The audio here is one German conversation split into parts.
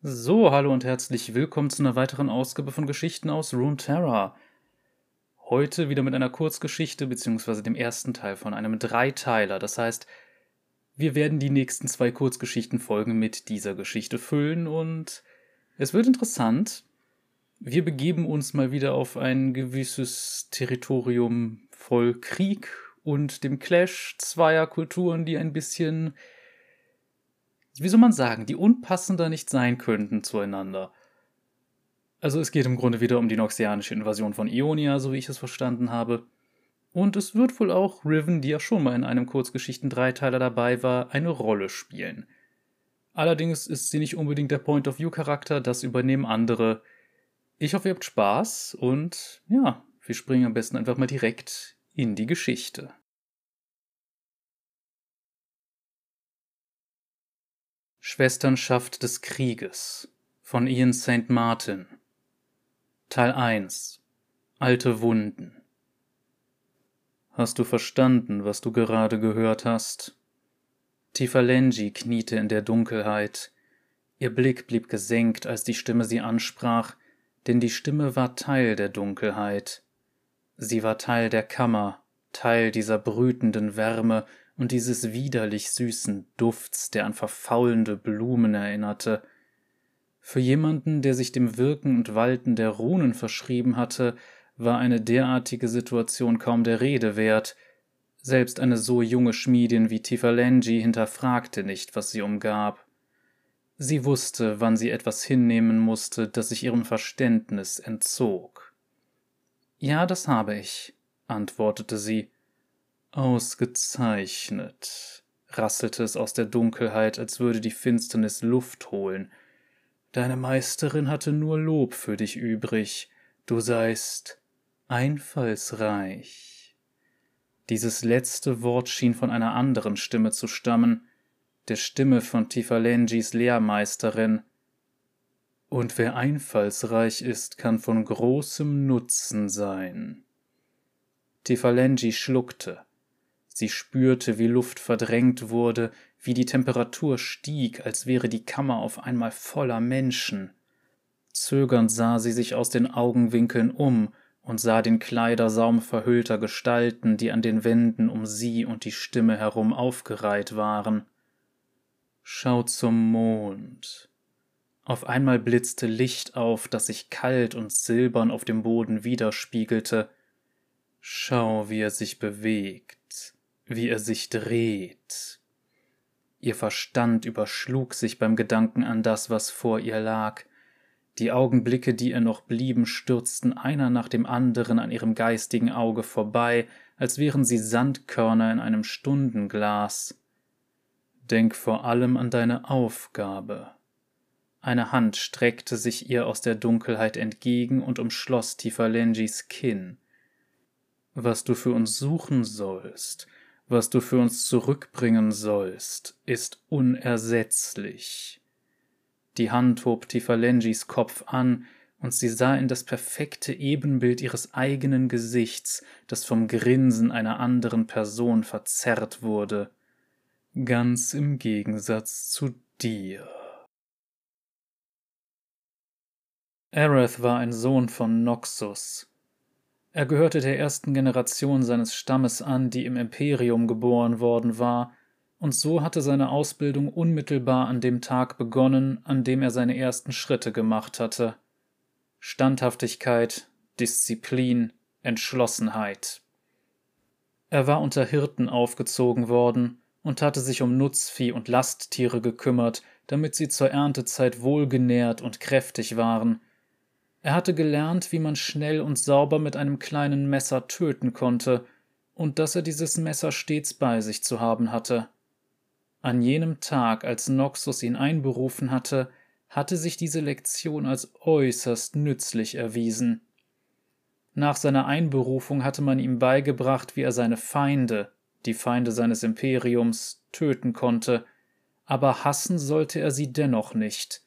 So, hallo und herzlich willkommen zu einer weiteren Ausgabe von Geschichten aus Runeterra. Heute wieder mit einer Kurzgeschichte, beziehungsweise dem ersten Teil von einem Dreiteiler. Das heißt, wir werden die nächsten zwei Kurzgeschichtenfolgen mit dieser Geschichte füllen und es wird interessant. Wir begeben uns mal wieder auf ein gewisses Territorium voll Krieg und dem Clash zweier Kulturen, die ein bisschen wie soll man sagen, die unpassender nicht sein könnten zueinander. Also es geht im Grunde wieder um die noxianische Invasion von Ionia, so wie ich es verstanden habe. Und es wird wohl auch Riven, die ja schon mal in einem Kurzgeschichten-Dreiteiler dabei war, eine Rolle spielen. Allerdings ist sie nicht unbedingt der Point-of-View-Charakter, das übernehmen andere. Ich hoffe, ihr habt Spaß und ja, wir springen am besten einfach mal direkt in die Geschichte. Schwesternschaft des Krieges von Ian St. Martin Teil 1 Alte Wunden Hast du verstanden, was du gerade gehört hast? Tifalengi kniete in der Dunkelheit. Ihr Blick blieb gesenkt, als die Stimme sie ansprach, denn die Stimme war Teil der Dunkelheit. Sie war Teil der Kammer, Teil dieser brütenden Wärme und dieses widerlich süßen Dufts, der an verfaulende Blumen erinnerte. Für jemanden, der sich dem Wirken und Walten der Runen verschrieben hatte, war eine derartige Situation kaum der Rede wert. Selbst eine so junge Schmiedin wie Tifalengi hinterfragte nicht, was sie umgab. Sie wusste, wann sie etwas hinnehmen musste, das sich ihrem Verständnis entzog. Ja, das habe ich, antwortete sie. Ausgezeichnet, rasselte es aus der Dunkelheit, als würde die Finsternis Luft holen. Deine Meisterin hatte nur Lob für dich übrig, du seist einfallsreich. Dieses letzte Wort schien von einer anderen Stimme zu stammen, der Stimme von Tifalengis Lehrmeisterin. Und wer einfallsreich ist, kann von großem Nutzen sein. Tifalengi schluckte. Sie spürte, wie Luft verdrängt wurde, wie die Temperatur stieg, als wäre die Kammer auf einmal voller Menschen. Zögernd sah sie sich aus den Augenwinkeln um und sah den Kleidersaum verhüllter Gestalten, die an den Wänden um sie und die Stimme herum aufgereiht waren. Schau zum Mond. Auf einmal blitzte Licht auf, das sich kalt und silbern auf dem Boden widerspiegelte. Schau, wie er sich bewegt wie er sich dreht. Ihr Verstand überschlug sich beim Gedanken an das, was vor ihr lag. Die Augenblicke, die ihr noch blieben, stürzten einer nach dem anderen an ihrem geistigen Auge vorbei, als wären sie Sandkörner in einem Stundenglas. Denk vor allem an deine Aufgabe. Eine Hand streckte sich ihr aus der Dunkelheit entgegen und umschloss Tifalengis Kinn. Was du für uns suchen sollst, was du für uns zurückbringen sollst, ist unersetzlich. Die Hand hob Tifalengis Kopf an, und sie sah in das perfekte Ebenbild ihres eigenen Gesichts, das vom Grinsen einer anderen Person verzerrt wurde, ganz im Gegensatz zu dir. Aerith war ein Sohn von Noxus, er gehörte der ersten Generation seines Stammes an, die im Imperium geboren worden war, und so hatte seine Ausbildung unmittelbar an dem Tag begonnen, an dem er seine ersten Schritte gemacht hatte. Standhaftigkeit, Disziplin, Entschlossenheit. Er war unter Hirten aufgezogen worden und hatte sich um Nutzvieh und Lasttiere gekümmert, damit sie zur Erntezeit wohlgenährt und kräftig waren, er hatte gelernt, wie man schnell und sauber mit einem kleinen Messer töten konnte, und dass er dieses Messer stets bei sich zu haben hatte. An jenem Tag, als Noxus ihn einberufen hatte, hatte sich diese Lektion als äußerst nützlich erwiesen. Nach seiner Einberufung hatte man ihm beigebracht, wie er seine Feinde, die Feinde seines Imperiums, töten konnte, aber hassen sollte er sie dennoch nicht,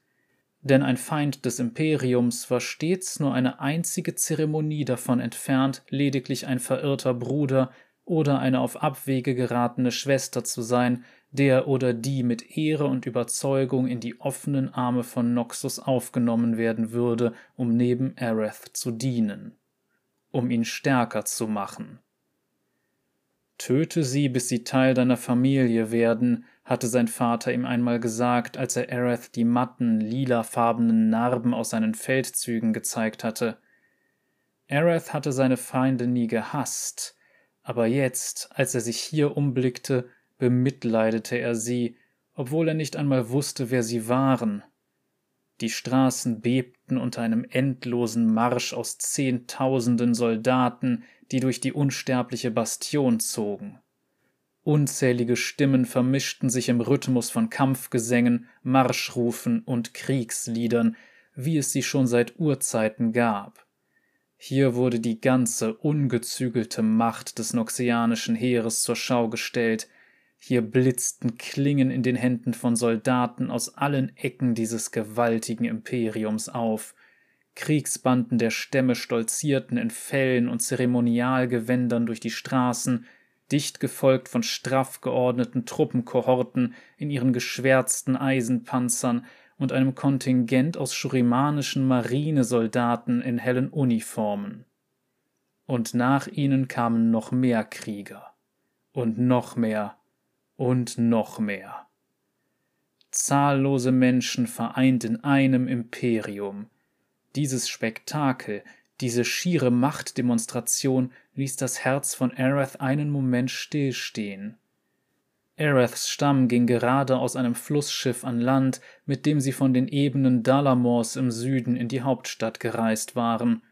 denn ein Feind des Imperiums war stets nur eine einzige Zeremonie davon entfernt, lediglich ein verirrter Bruder oder eine auf Abwege geratene Schwester zu sein, der oder die mit Ehre und Überzeugung in die offenen Arme von Noxus aufgenommen werden würde, um neben Aerith zu dienen, um ihn stärker zu machen. Töte sie, bis sie Teil deiner Familie werden, hatte sein Vater ihm einmal gesagt, als er Aerith die matten, lilafarbenen Narben aus seinen Feldzügen gezeigt hatte. Aerith hatte seine Feinde nie gehasst, aber jetzt, als er sich hier umblickte, bemitleidete er sie, obwohl er nicht einmal wusste, wer sie waren. Die Straßen bebten unter einem endlosen Marsch aus Zehntausenden Soldaten, die durch die unsterbliche Bastion zogen. Unzählige Stimmen vermischten sich im Rhythmus von Kampfgesängen, Marschrufen und Kriegsliedern, wie es sie schon seit Urzeiten gab. Hier wurde die ganze ungezügelte Macht des noxianischen Heeres zur Schau gestellt, hier blitzten Klingen in den Händen von Soldaten aus allen Ecken dieses gewaltigen Imperiums auf. Kriegsbanden der Stämme stolzierten in Fellen und Zeremonialgewändern durch die Straßen, dicht gefolgt von straff geordneten Truppenkohorten in ihren geschwärzten Eisenpanzern und einem Kontingent aus schurimanischen Marinesoldaten in hellen Uniformen. Und nach ihnen kamen noch mehr Krieger und noch mehr und noch mehr. Zahllose Menschen vereint in einem Imperium. Dieses Spektakel, diese schiere Machtdemonstration ließ das Herz von Aerith einen Moment stillstehen. Aeriths Stamm ging gerade aus einem Flussschiff an Land, mit dem sie von den Ebenen Dalamors im Süden in die Hauptstadt gereist waren.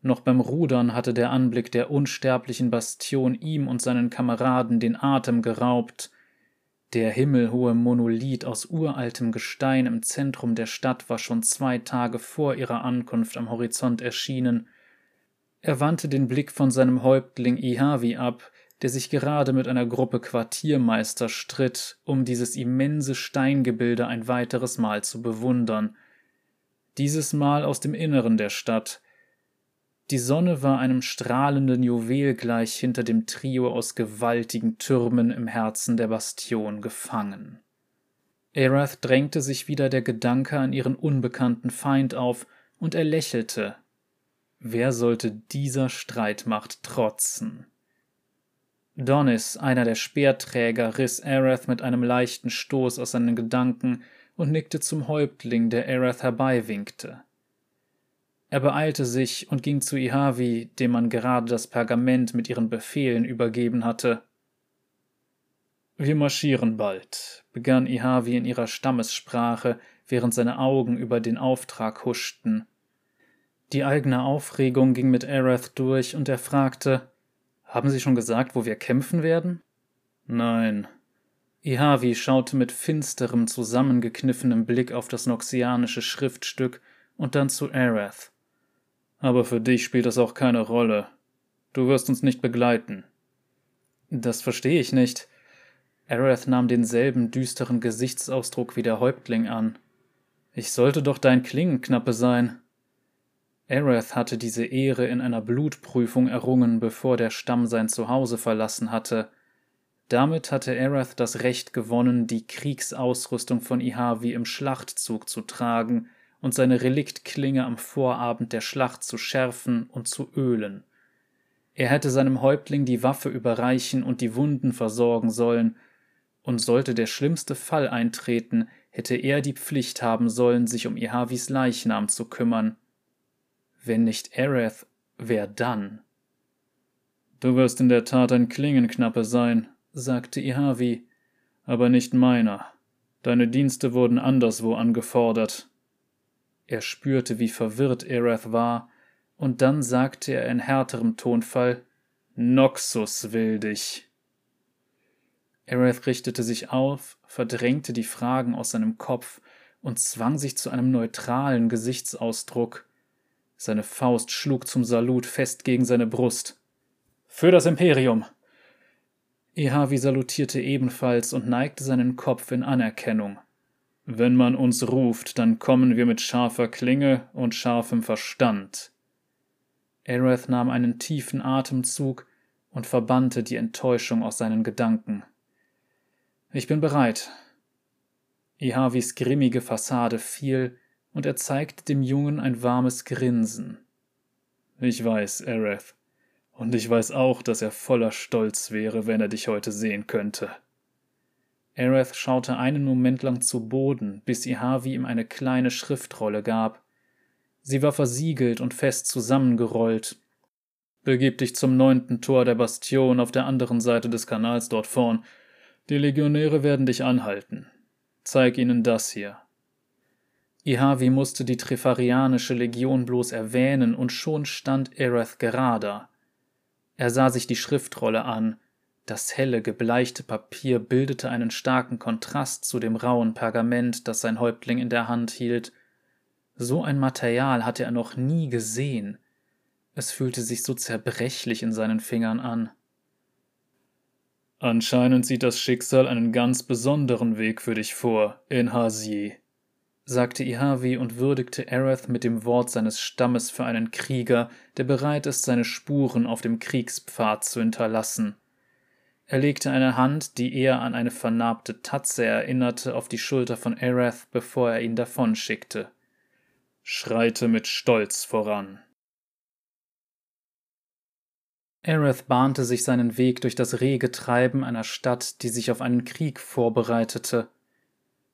Noch beim Rudern hatte der Anblick der unsterblichen Bastion ihm und seinen Kameraden den Atem geraubt. Der himmelhohe Monolith aus uraltem Gestein im Zentrum der Stadt war schon zwei Tage vor ihrer Ankunft am Horizont erschienen. Er wandte den Blick von seinem Häuptling Ihavi ab, der sich gerade mit einer Gruppe Quartiermeister stritt, um dieses immense Steingebilde ein weiteres Mal zu bewundern. Dieses Mal aus dem Inneren der Stadt, die Sonne war einem strahlenden Juwel gleich hinter dem Trio aus gewaltigen Türmen im Herzen der Bastion gefangen. Erath drängte sich wieder der Gedanke an ihren unbekannten Feind auf, und er lächelte. Wer sollte dieser Streitmacht trotzen? Donis, einer der Speerträger, riss Arath mit einem leichten Stoß aus seinen Gedanken und nickte zum Häuptling, der Arath herbeiwinkte. Er beeilte sich und ging zu Ihavi, dem man gerade das Pergament mit ihren Befehlen übergeben hatte. Wir marschieren bald, begann Ihavi in ihrer Stammessprache, während seine Augen über den Auftrag huschten. Die eigene Aufregung ging mit Arath durch und er fragte: Haben Sie schon gesagt, wo wir kämpfen werden? Nein. Ihavi schaute mit finsterem, zusammengekniffenem Blick auf das noxianische Schriftstück und dann zu Arath. Aber für dich spielt das auch keine Rolle. Du wirst uns nicht begleiten. Das verstehe ich nicht. Aerith nahm denselben düsteren Gesichtsausdruck wie der Häuptling an. Ich sollte doch dein Klingenknappe sein. Aerith hatte diese Ehre in einer Blutprüfung errungen, bevor der Stamm sein Zuhause verlassen hatte. Damit hatte Aerith das Recht gewonnen, die Kriegsausrüstung von Ihavi im Schlachtzug zu tragen – und seine Reliktklinge am Vorabend der Schlacht zu schärfen und zu ölen. Er hätte seinem Häuptling die Waffe überreichen und die Wunden versorgen sollen, und sollte der schlimmste Fall eintreten, hätte er die Pflicht haben sollen, sich um Ihavis Leichnam zu kümmern. Wenn nicht Ereth, wer dann? Du wirst in der Tat ein Klingenknappe sein, sagte Ihavi, aber nicht meiner. Deine Dienste wurden anderswo angefordert. Er spürte, wie verwirrt Erath war, und dann sagte er in härterem Tonfall Noxus will dich. Erath richtete sich auf, verdrängte die Fragen aus seinem Kopf und zwang sich zu einem neutralen Gesichtsausdruck. Seine Faust schlug zum Salut fest gegen seine Brust. Für das Imperium! Ehavi salutierte ebenfalls und neigte seinen Kopf in Anerkennung. Wenn man uns ruft, dann kommen wir mit scharfer Klinge und scharfem Verstand. Aerith nahm einen tiefen Atemzug und verbannte die Enttäuschung aus seinen Gedanken. Ich bin bereit. Ihavis grimmige Fassade fiel, und er zeigte dem Jungen ein warmes Grinsen. Ich weiß, Aerith, und ich weiß auch, dass er voller Stolz wäre, wenn er dich heute sehen könnte. Aerith schaute einen Moment lang zu Boden, bis Ihavi ihm eine kleine Schriftrolle gab. Sie war versiegelt und fest zusammengerollt. Begib dich zum neunten Tor der Bastion auf der anderen Seite des Kanals dort vorn. Die Legionäre werden dich anhalten. Zeig ihnen das hier. Ihavi musste die Trifarianische Legion bloß erwähnen, und schon stand Aerith gerader. Er sah sich die Schriftrolle an. Das helle, gebleichte Papier bildete einen starken Kontrast zu dem rauen Pergament, das sein Häuptling in der Hand hielt. So ein Material hatte er noch nie gesehen. Es fühlte sich so zerbrechlich in seinen Fingern an. Anscheinend sieht das Schicksal einen ganz besonderen Weg für dich vor, Enhasi, sagte Ihavi und würdigte Aerith mit dem Wort seines Stammes für einen Krieger, der bereit ist, seine Spuren auf dem Kriegspfad zu hinterlassen. Er legte eine Hand, die eher an eine vernarbte Tatze erinnerte, auf die Schulter von Aerith, bevor er ihn davonschickte. Schreite mit Stolz voran. Aerith bahnte sich seinen Weg durch das rege Treiben einer Stadt, die sich auf einen Krieg vorbereitete.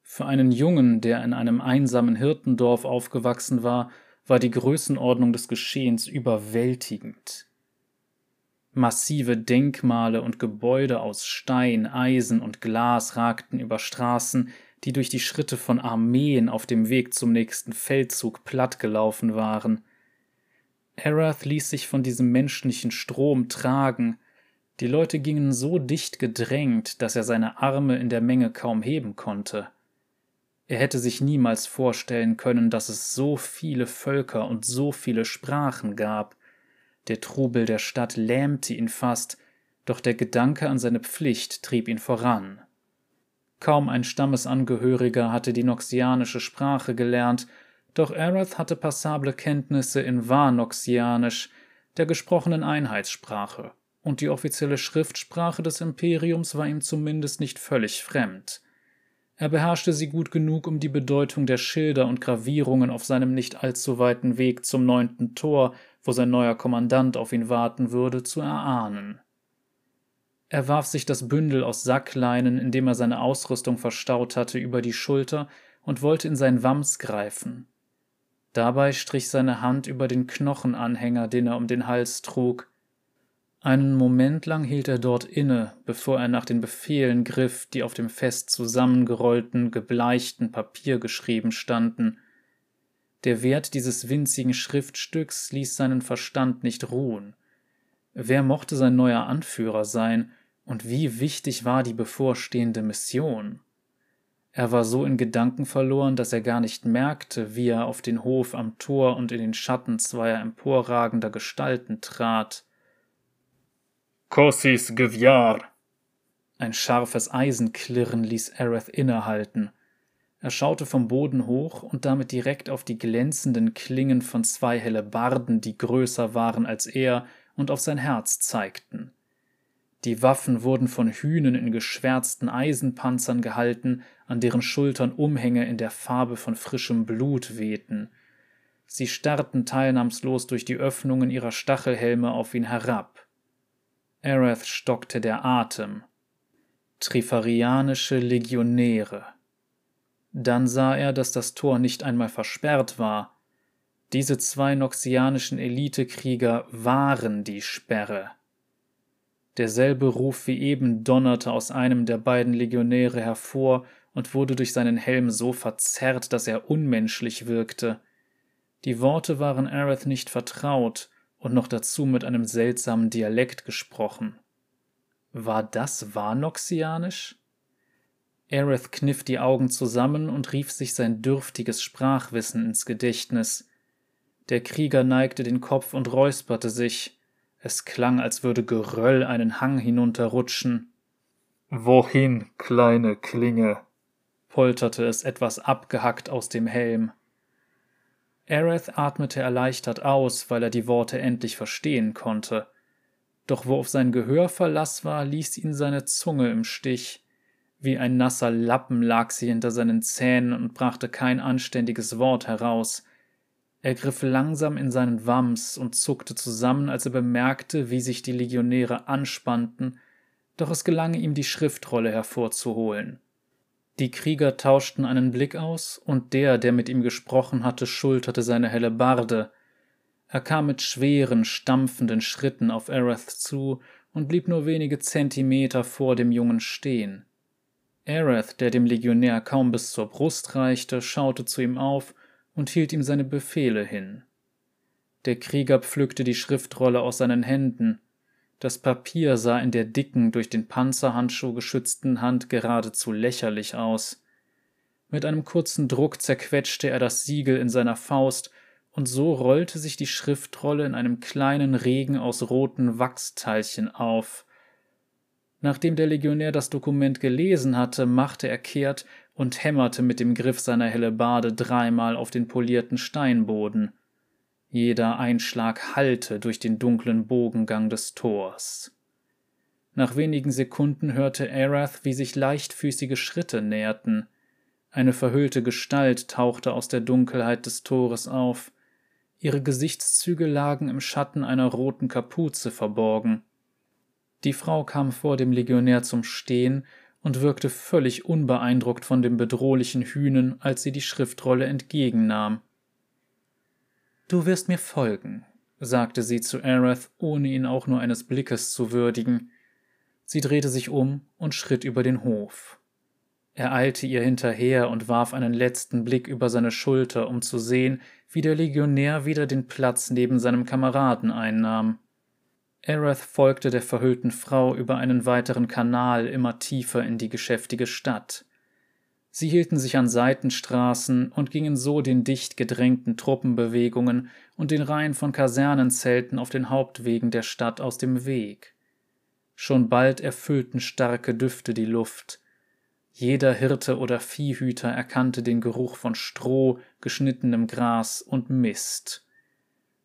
Für einen Jungen, der in einem einsamen Hirtendorf aufgewachsen war, war die Größenordnung des Geschehens überwältigend. Massive Denkmale und Gebäude aus Stein, Eisen und Glas ragten über Straßen, die durch die Schritte von Armeen auf dem Weg zum nächsten Feldzug plattgelaufen waren. Arath ließ sich von diesem menschlichen Strom tragen. Die Leute gingen so dicht gedrängt, dass er seine Arme in der Menge kaum heben konnte. Er hätte sich niemals vorstellen können, dass es so viele Völker und so viele Sprachen gab. Der Trubel der Stadt lähmte ihn fast, doch der Gedanke an seine Pflicht trieb ihn voran. Kaum ein Stammesangehöriger hatte die noxianische Sprache gelernt, doch Arath hatte passable Kenntnisse in Warnoxianisch, der gesprochenen Einheitssprache, und die offizielle Schriftsprache des Imperiums war ihm zumindest nicht völlig fremd. Er beherrschte sie gut genug, um die Bedeutung der Schilder und Gravierungen auf seinem nicht allzu weiten Weg zum neunten Tor, wo sein neuer Kommandant auf ihn warten würde, zu erahnen. Er warf sich das Bündel aus Sackleinen, in dem er seine Ausrüstung verstaut hatte, über die Schulter und wollte in sein Wams greifen. Dabei strich seine Hand über den Knochenanhänger, den er um den Hals trug. Einen Moment lang hielt er dort inne, bevor er nach den Befehlen griff, die auf dem fest zusammengerollten, gebleichten Papier geschrieben standen. Der Wert dieses winzigen Schriftstücks ließ seinen Verstand nicht ruhen. Wer mochte sein neuer Anführer sein, und wie wichtig war die bevorstehende Mission? Er war so in Gedanken verloren, dass er gar nicht merkte, wie er auf den Hof am Tor und in den Schatten zweier emporragender Gestalten trat. Kossis Gewjar! Ein scharfes Eisenklirren ließ Aerith innehalten. Er schaute vom Boden hoch und damit direkt auf die glänzenden Klingen von zwei Hellebarden, die größer waren als er und auf sein Herz zeigten. Die Waffen wurden von Hühnen in geschwärzten Eisenpanzern gehalten, an deren Schultern Umhänge in der Farbe von frischem Blut wehten. Sie starrten teilnahmslos durch die Öffnungen ihrer Stachelhelme auf ihn herab. Aerith stockte der Atem. Trifarianische Legionäre. Dann sah er, dass das Tor nicht einmal versperrt war. Diese zwei noxianischen Elitekrieger waren die Sperre. Derselbe Ruf wie eben donnerte aus einem der beiden Legionäre hervor und wurde durch seinen Helm so verzerrt, dass er unmenschlich wirkte. Die Worte waren Aerith nicht vertraut und noch dazu mit einem seltsamen Dialekt gesprochen. War das Warnoxianisch? Aerith kniff die Augen zusammen und rief sich sein dürftiges Sprachwissen ins Gedächtnis. Der Krieger neigte den Kopf und räusperte sich. Es klang, als würde Geröll einen Hang hinunterrutschen. Wohin, kleine Klinge? polterte es etwas abgehackt aus dem Helm. Aerith atmete erleichtert aus, weil er die Worte endlich verstehen konnte. doch wo auf sein Gehör Verlass war, ließ ihn seine Zunge im Stich. Wie ein nasser Lappen lag sie hinter seinen Zähnen und brachte kein anständiges Wort heraus. Er griff langsam in seinen Wams und zuckte zusammen, als er bemerkte, wie sich die Legionäre anspannten, doch es gelang ihm, die Schriftrolle hervorzuholen. Die Krieger tauschten einen Blick aus, und der, der mit ihm gesprochen hatte, schulterte seine Hellebarde. Er kam mit schweren, stampfenden Schritten auf Arath zu und blieb nur wenige Zentimeter vor dem Jungen stehen. Arath, der dem Legionär kaum bis zur Brust reichte, schaute zu ihm auf und hielt ihm seine Befehle hin. Der Krieger pflückte die Schriftrolle aus seinen Händen. Das Papier sah in der dicken, durch den Panzerhandschuh geschützten Hand geradezu lächerlich aus. Mit einem kurzen Druck zerquetschte er das Siegel in seiner Faust, und so rollte sich die Schriftrolle in einem kleinen Regen aus roten Wachsteilchen auf. Nachdem der Legionär das Dokument gelesen hatte, machte er kehrt und hämmerte mit dem Griff seiner Hellebarde dreimal auf den polierten Steinboden. Jeder Einschlag hallte durch den dunklen Bogengang des Tors. Nach wenigen Sekunden hörte Arath, wie sich leichtfüßige Schritte näherten. Eine verhüllte Gestalt tauchte aus der Dunkelheit des Tores auf. Ihre Gesichtszüge lagen im Schatten einer roten Kapuze verborgen. Die Frau kam vor dem Legionär zum Stehen und wirkte völlig unbeeindruckt von dem bedrohlichen Hühnen, als sie die Schriftrolle entgegennahm. Du wirst mir folgen, sagte sie zu Arath, ohne ihn auch nur eines Blickes zu würdigen. Sie drehte sich um und schritt über den Hof. Er eilte ihr hinterher und warf einen letzten Blick über seine Schulter, um zu sehen, wie der Legionär wieder den Platz neben seinem Kameraden einnahm. Arath folgte der verhüllten Frau über einen weiteren Kanal immer tiefer in die geschäftige Stadt. Sie hielten sich an Seitenstraßen und gingen so den dicht gedrängten Truppenbewegungen und den Reihen von Kasernenzelten auf den Hauptwegen der Stadt aus dem Weg. Schon bald erfüllten starke Düfte die Luft. Jeder Hirte oder Viehhüter erkannte den Geruch von Stroh, geschnittenem Gras und Mist.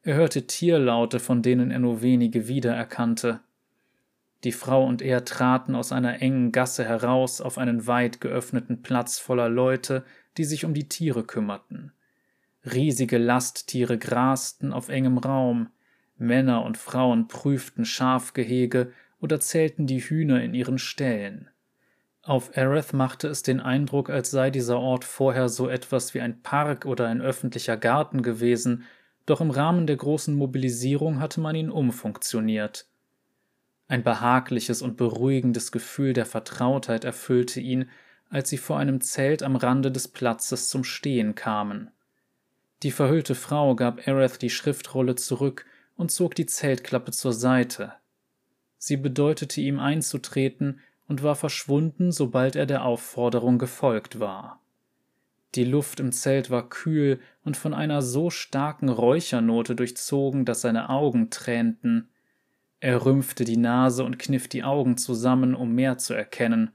Er hörte Tierlaute, von denen er nur wenige wiedererkannte. Die Frau und er traten aus einer engen Gasse heraus auf einen weit geöffneten Platz voller Leute, die sich um die Tiere kümmerten. Riesige Lasttiere grasten auf engem Raum, Männer und Frauen prüften Schafgehege oder zählten die Hühner in ihren Ställen. Auf Aerith machte es den Eindruck, als sei dieser Ort vorher so etwas wie ein Park oder ein öffentlicher Garten gewesen, doch im Rahmen der großen Mobilisierung hatte man ihn umfunktioniert. Ein behagliches und beruhigendes Gefühl der Vertrautheit erfüllte ihn, als sie vor einem Zelt am Rande des Platzes zum Stehen kamen. Die verhüllte Frau gab Aerith die Schriftrolle zurück und zog die Zeltklappe zur Seite. Sie bedeutete ihm einzutreten und war verschwunden, sobald er der Aufforderung gefolgt war. Die Luft im Zelt war kühl und von einer so starken Räuchernote durchzogen, dass seine Augen tränten. Er rümpfte die Nase und kniff die Augen zusammen, um mehr zu erkennen.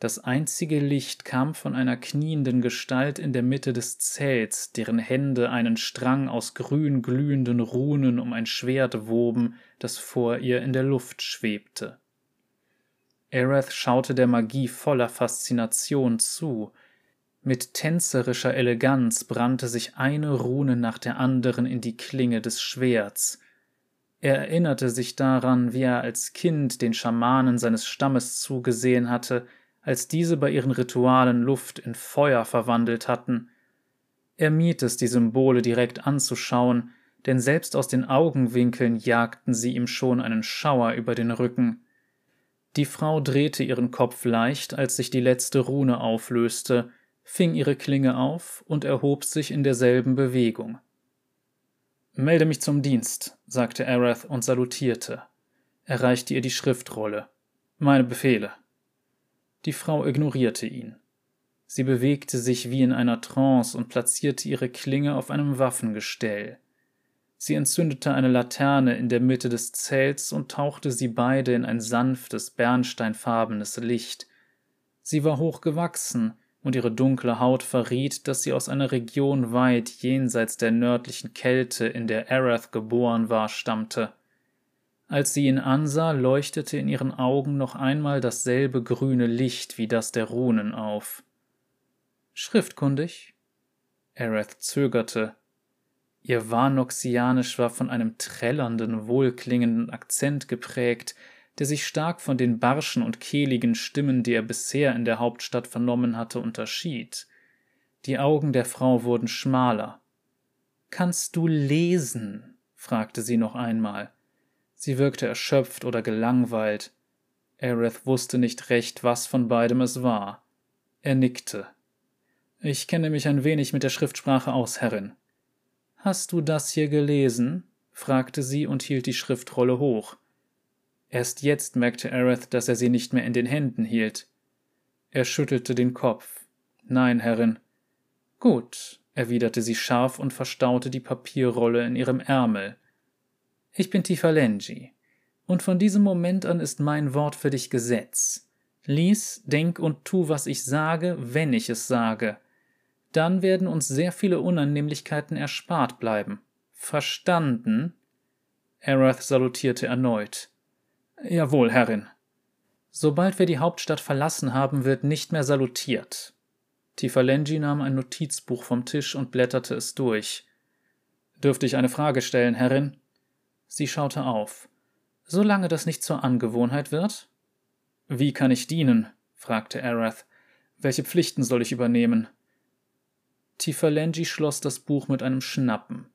Das einzige Licht kam von einer knienden Gestalt in der Mitte des Zelts, deren Hände einen Strang aus grün glühenden Runen um ein Schwert woben, das vor ihr in der Luft schwebte. Arath schaute der Magie voller Faszination zu, mit tänzerischer Eleganz brannte sich eine Rune nach der anderen in die Klinge des Schwerts. Er erinnerte sich daran, wie er als Kind den Schamanen seines Stammes zugesehen hatte, als diese bei ihren Ritualen Luft in Feuer verwandelt hatten. Er mied es, die Symbole direkt anzuschauen, denn selbst aus den Augenwinkeln jagten sie ihm schon einen Schauer über den Rücken. Die Frau drehte ihren Kopf leicht, als sich die letzte Rune auflöste, fing ihre Klinge auf und erhob sich in derselben Bewegung. Melde mich zum Dienst, sagte Arath und salutierte. Er reichte ihr die Schriftrolle. Meine Befehle. Die Frau ignorierte ihn. Sie bewegte sich wie in einer Trance und platzierte ihre Klinge auf einem Waffengestell. Sie entzündete eine Laterne in der Mitte des Zelts und tauchte sie beide in ein sanftes, bernsteinfarbenes Licht. Sie war hochgewachsen, und ihre dunkle Haut verriet, dass sie aus einer Region weit jenseits der nördlichen Kälte, in der Arath geboren war, stammte. Als sie ihn ansah, leuchtete in ihren Augen noch einmal dasselbe grüne Licht wie das der Runen auf. Schriftkundig? Aerith zögerte. Ihr Warnoxianisch war von einem trällernden, wohlklingenden Akzent geprägt, der sich stark von den barschen und kehligen Stimmen, die er bisher in der Hauptstadt vernommen hatte, unterschied. Die Augen der Frau wurden schmaler. Kannst du lesen? fragte sie noch einmal. Sie wirkte erschöpft oder gelangweilt. Aerith wusste nicht recht, was von beidem es war. Er nickte. Ich kenne mich ein wenig mit der Schriftsprache aus, Herrin. Hast du das hier gelesen? fragte sie und hielt die Schriftrolle hoch. Erst jetzt merkte Aerith, dass er sie nicht mehr in den Händen hielt. Er schüttelte den Kopf. Nein, Herrin. Gut, erwiderte sie scharf und verstaute die Papierrolle in ihrem Ärmel. Ich bin Tifalenji, und von diesem Moment an ist mein Wort für dich Gesetz. Lies, denk und tu, was ich sage, wenn ich es sage. Dann werden uns sehr viele Unannehmlichkeiten erspart bleiben. Verstanden? Arath salutierte erneut. Jawohl, Herrin. Sobald wir die Hauptstadt verlassen haben, wird nicht mehr salutiert. Tifalenji nahm ein Notizbuch vom Tisch und blätterte es durch. Dürfte ich eine Frage stellen, Herrin? Sie schaute auf. Solange das nicht zur Angewohnheit wird? Wie kann ich dienen? fragte Arath. Welche Pflichten soll ich übernehmen? Tifalenji schloss das Buch mit einem Schnappen.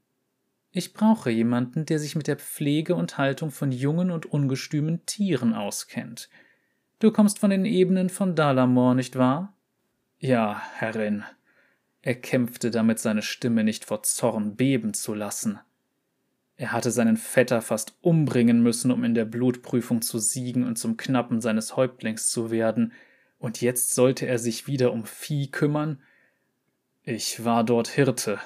Ich brauche jemanden, der sich mit der Pflege und Haltung von jungen und ungestümen Tieren auskennt. Du kommst von den Ebenen von Dalamor, nicht wahr? Ja, Herrin. Er kämpfte damit, seine Stimme nicht vor Zorn beben zu lassen. Er hatte seinen Vetter fast umbringen müssen, um in der Blutprüfung zu siegen und zum Knappen seines Häuptlings zu werden, und jetzt sollte er sich wieder um Vieh kümmern? Ich war dort Hirte.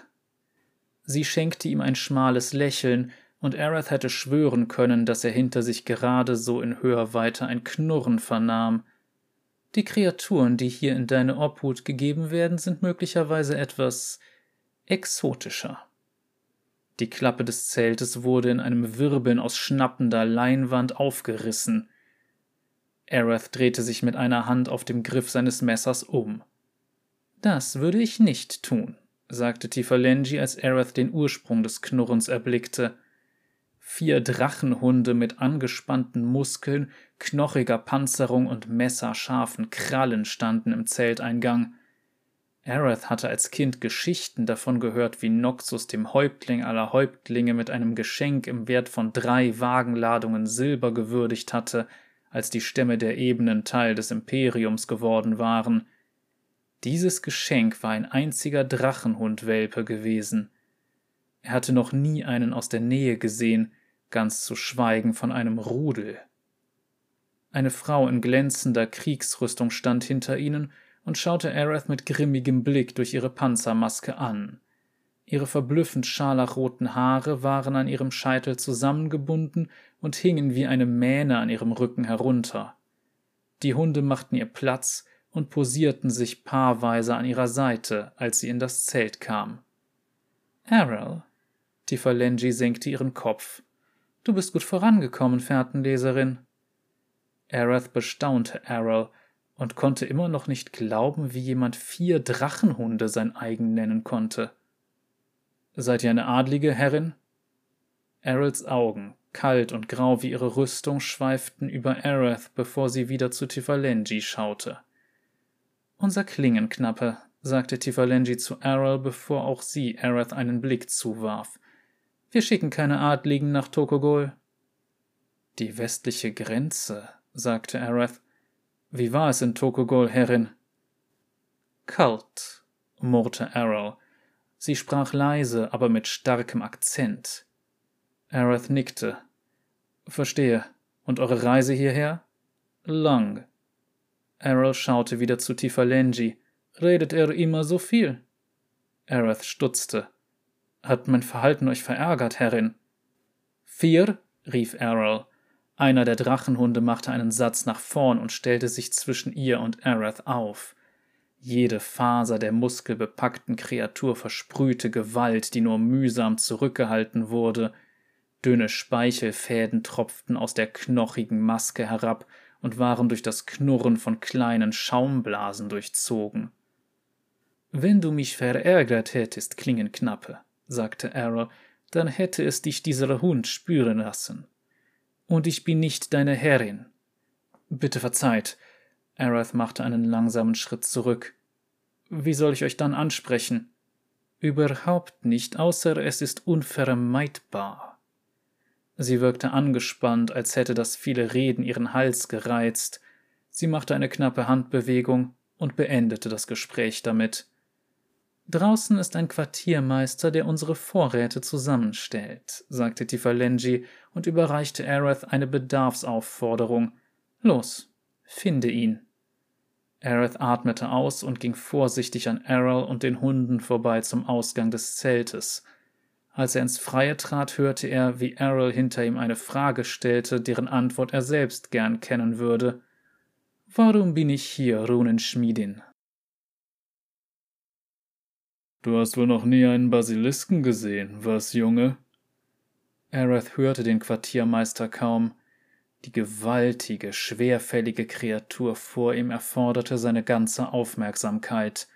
Sie schenkte ihm ein schmales Lächeln, und Arath hätte schwören können, dass er hinter sich gerade so in Hörweite ein Knurren vernahm. Die Kreaturen, die hier in deine Obhut gegeben werden, sind möglicherweise etwas exotischer. Die Klappe des Zeltes wurde in einem Wirbeln aus schnappender Leinwand aufgerissen. Arath drehte sich mit einer Hand auf dem Griff seines Messers um. Das würde ich nicht tun, sagte Tifalenji, als Arath den Ursprung des Knurrens erblickte. Vier Drachenhunde mit angespannten Muskeln, knochiger Panzerung und messerscharfen Krallen standen im Zelteingang. Arath hatte als Kind Geschichten davon gehört, wie Noxus dem Häuptling aller Häuptlinge mit einem Geschenk im Wert von drei Wagenladungen Silber gewürdigt hatte, als die Stämme der Ebenen Teil des Imperiums geworden waren. Dieses Geschenk war ein einziger Drachenhundwelpe gewesen. Er hatte noch nie einen aus der Nähe gesehen, ganz zu schweigen von einem Rudel. Eine Frau in glänzender Kriegsrüstung stand hinter ihnen und schaute Arath mit grimmigem Blick durch ihre Panzermaske an. Ihre verblüffend scharlachroten Haare waren an ihrem Scheitel zusammengebunden und hingen wie eine Mähne an ihrem Rücken herunter. Die Hunde machten ihr Platz und posierten sich paarweise an ihrer Seite, als sie in das Zelt kam. Errol, Tifalenji senkte ihren Kopf. Du bist gut vorangekommen, Fährtenleserin. Arath bestaunte Errol, und konnte immer noch nicht glauben, wie jemand vier Drachenhunde sein eigen nennen konnte. Seid ihr eine adlige Herrin? Errols Augen, kalt und grau wie ihre Rüstung, schweiften über Arath, bevor sie wieder zu Tifalenji schaute. Unser Klingenknappe, sagte Tifalenji zu Errol, bevor auch sie Arath einen Blick zuwarf. Wir schicken keine Adligen nach Tokogol. Die westliche Grenze, sagte Arath, wie war es in Tokogol, Herrin? Kalt, murrte Arrow. Sie sprach leise, aber mit starkem Akzent. Arath nickte. Verstehe. Und eure Reise hierher? Lang. Arrow schaute wieder zu Tifalenji. Redet er immer so viel? Arath stutzte. Hat mein Verhalten euch verärgert, Herrin? Vier, rief Arrow. Einer der Drachenhunde machte einen Satz nach vorn und stellte sich zwischen ihr und Arath auf. Jede Faser der muskelbepackten Kreatur versprühte Gewalt, die nur mühsam zurückgehalten wurde. Dünne Speichelfäden tropften aus der knochigen Maske herab und waren durch das Knurren von kleinen Schaumblasen durchzogen. Wenn du mich verärgert hättest, Klingenknappe, sagte Errol, dann hätte es dich dieser Hund spüren lassen. Und ich bin nicht deine Herrin. Bitte verzeiht. Arath machte einen langsamen Schritt zurück. Wie soll ich euch dann ansprechen? Überhaupt nicht, außer es ist unvermeidbar. Sie wirkte angespannt, als hätte das viele Reden ihren Hals gereizt. Sie machte eine knappe Handbewegung und beendete das Gespräch damit. Draußen ist ein Quartiermeister, der unsere Vorräte zusammenstellt, sagte Tifalengi und überreichte Arath eine Bedarfsaufforderung. Los, finde ihn. Arath atmete aus und ging vorsichtig an Errol und den Hunden vorbei zum Ausgang des Zeltes. Als er ins Freie trat, hörte er, wie Errol hinter ihm eine Frage stellte, deren Antwort er selbst gern kennen würde. Warum bin ich hier, Runenschmiedin? Du hast wohl noch nie einen Basilisken gesehen, was, Junge? Arath hörte den Quartiermeister kaum. Die gewaltige, schwerfällige Kreatur vor ihm erforderte seine ganze Aufmerksamkeit.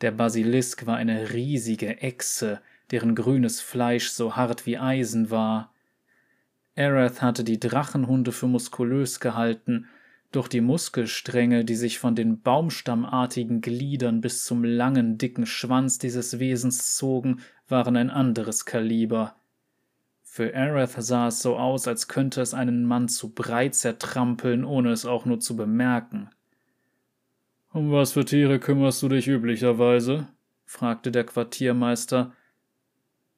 Der Basilisk war eine riesige Echse, deren grünes Fleisch so hart wie Eisen war. Arath hatte die Drachenhunde für muskulös gehalten doch die Muskelstränge, die sich von den baumstammartigen Gliedern bis zum langen, dicken Schwanz dieses Wesens zogen, waren ein anderes Kaliber. Für Arath sah es so aus, als könnte es einen Mann zu breit zertrampeln, ohne es auch nur zu bemerken. Um was für Tiere kümmerst du dich üblicherweise? fragte der Quartiermeister.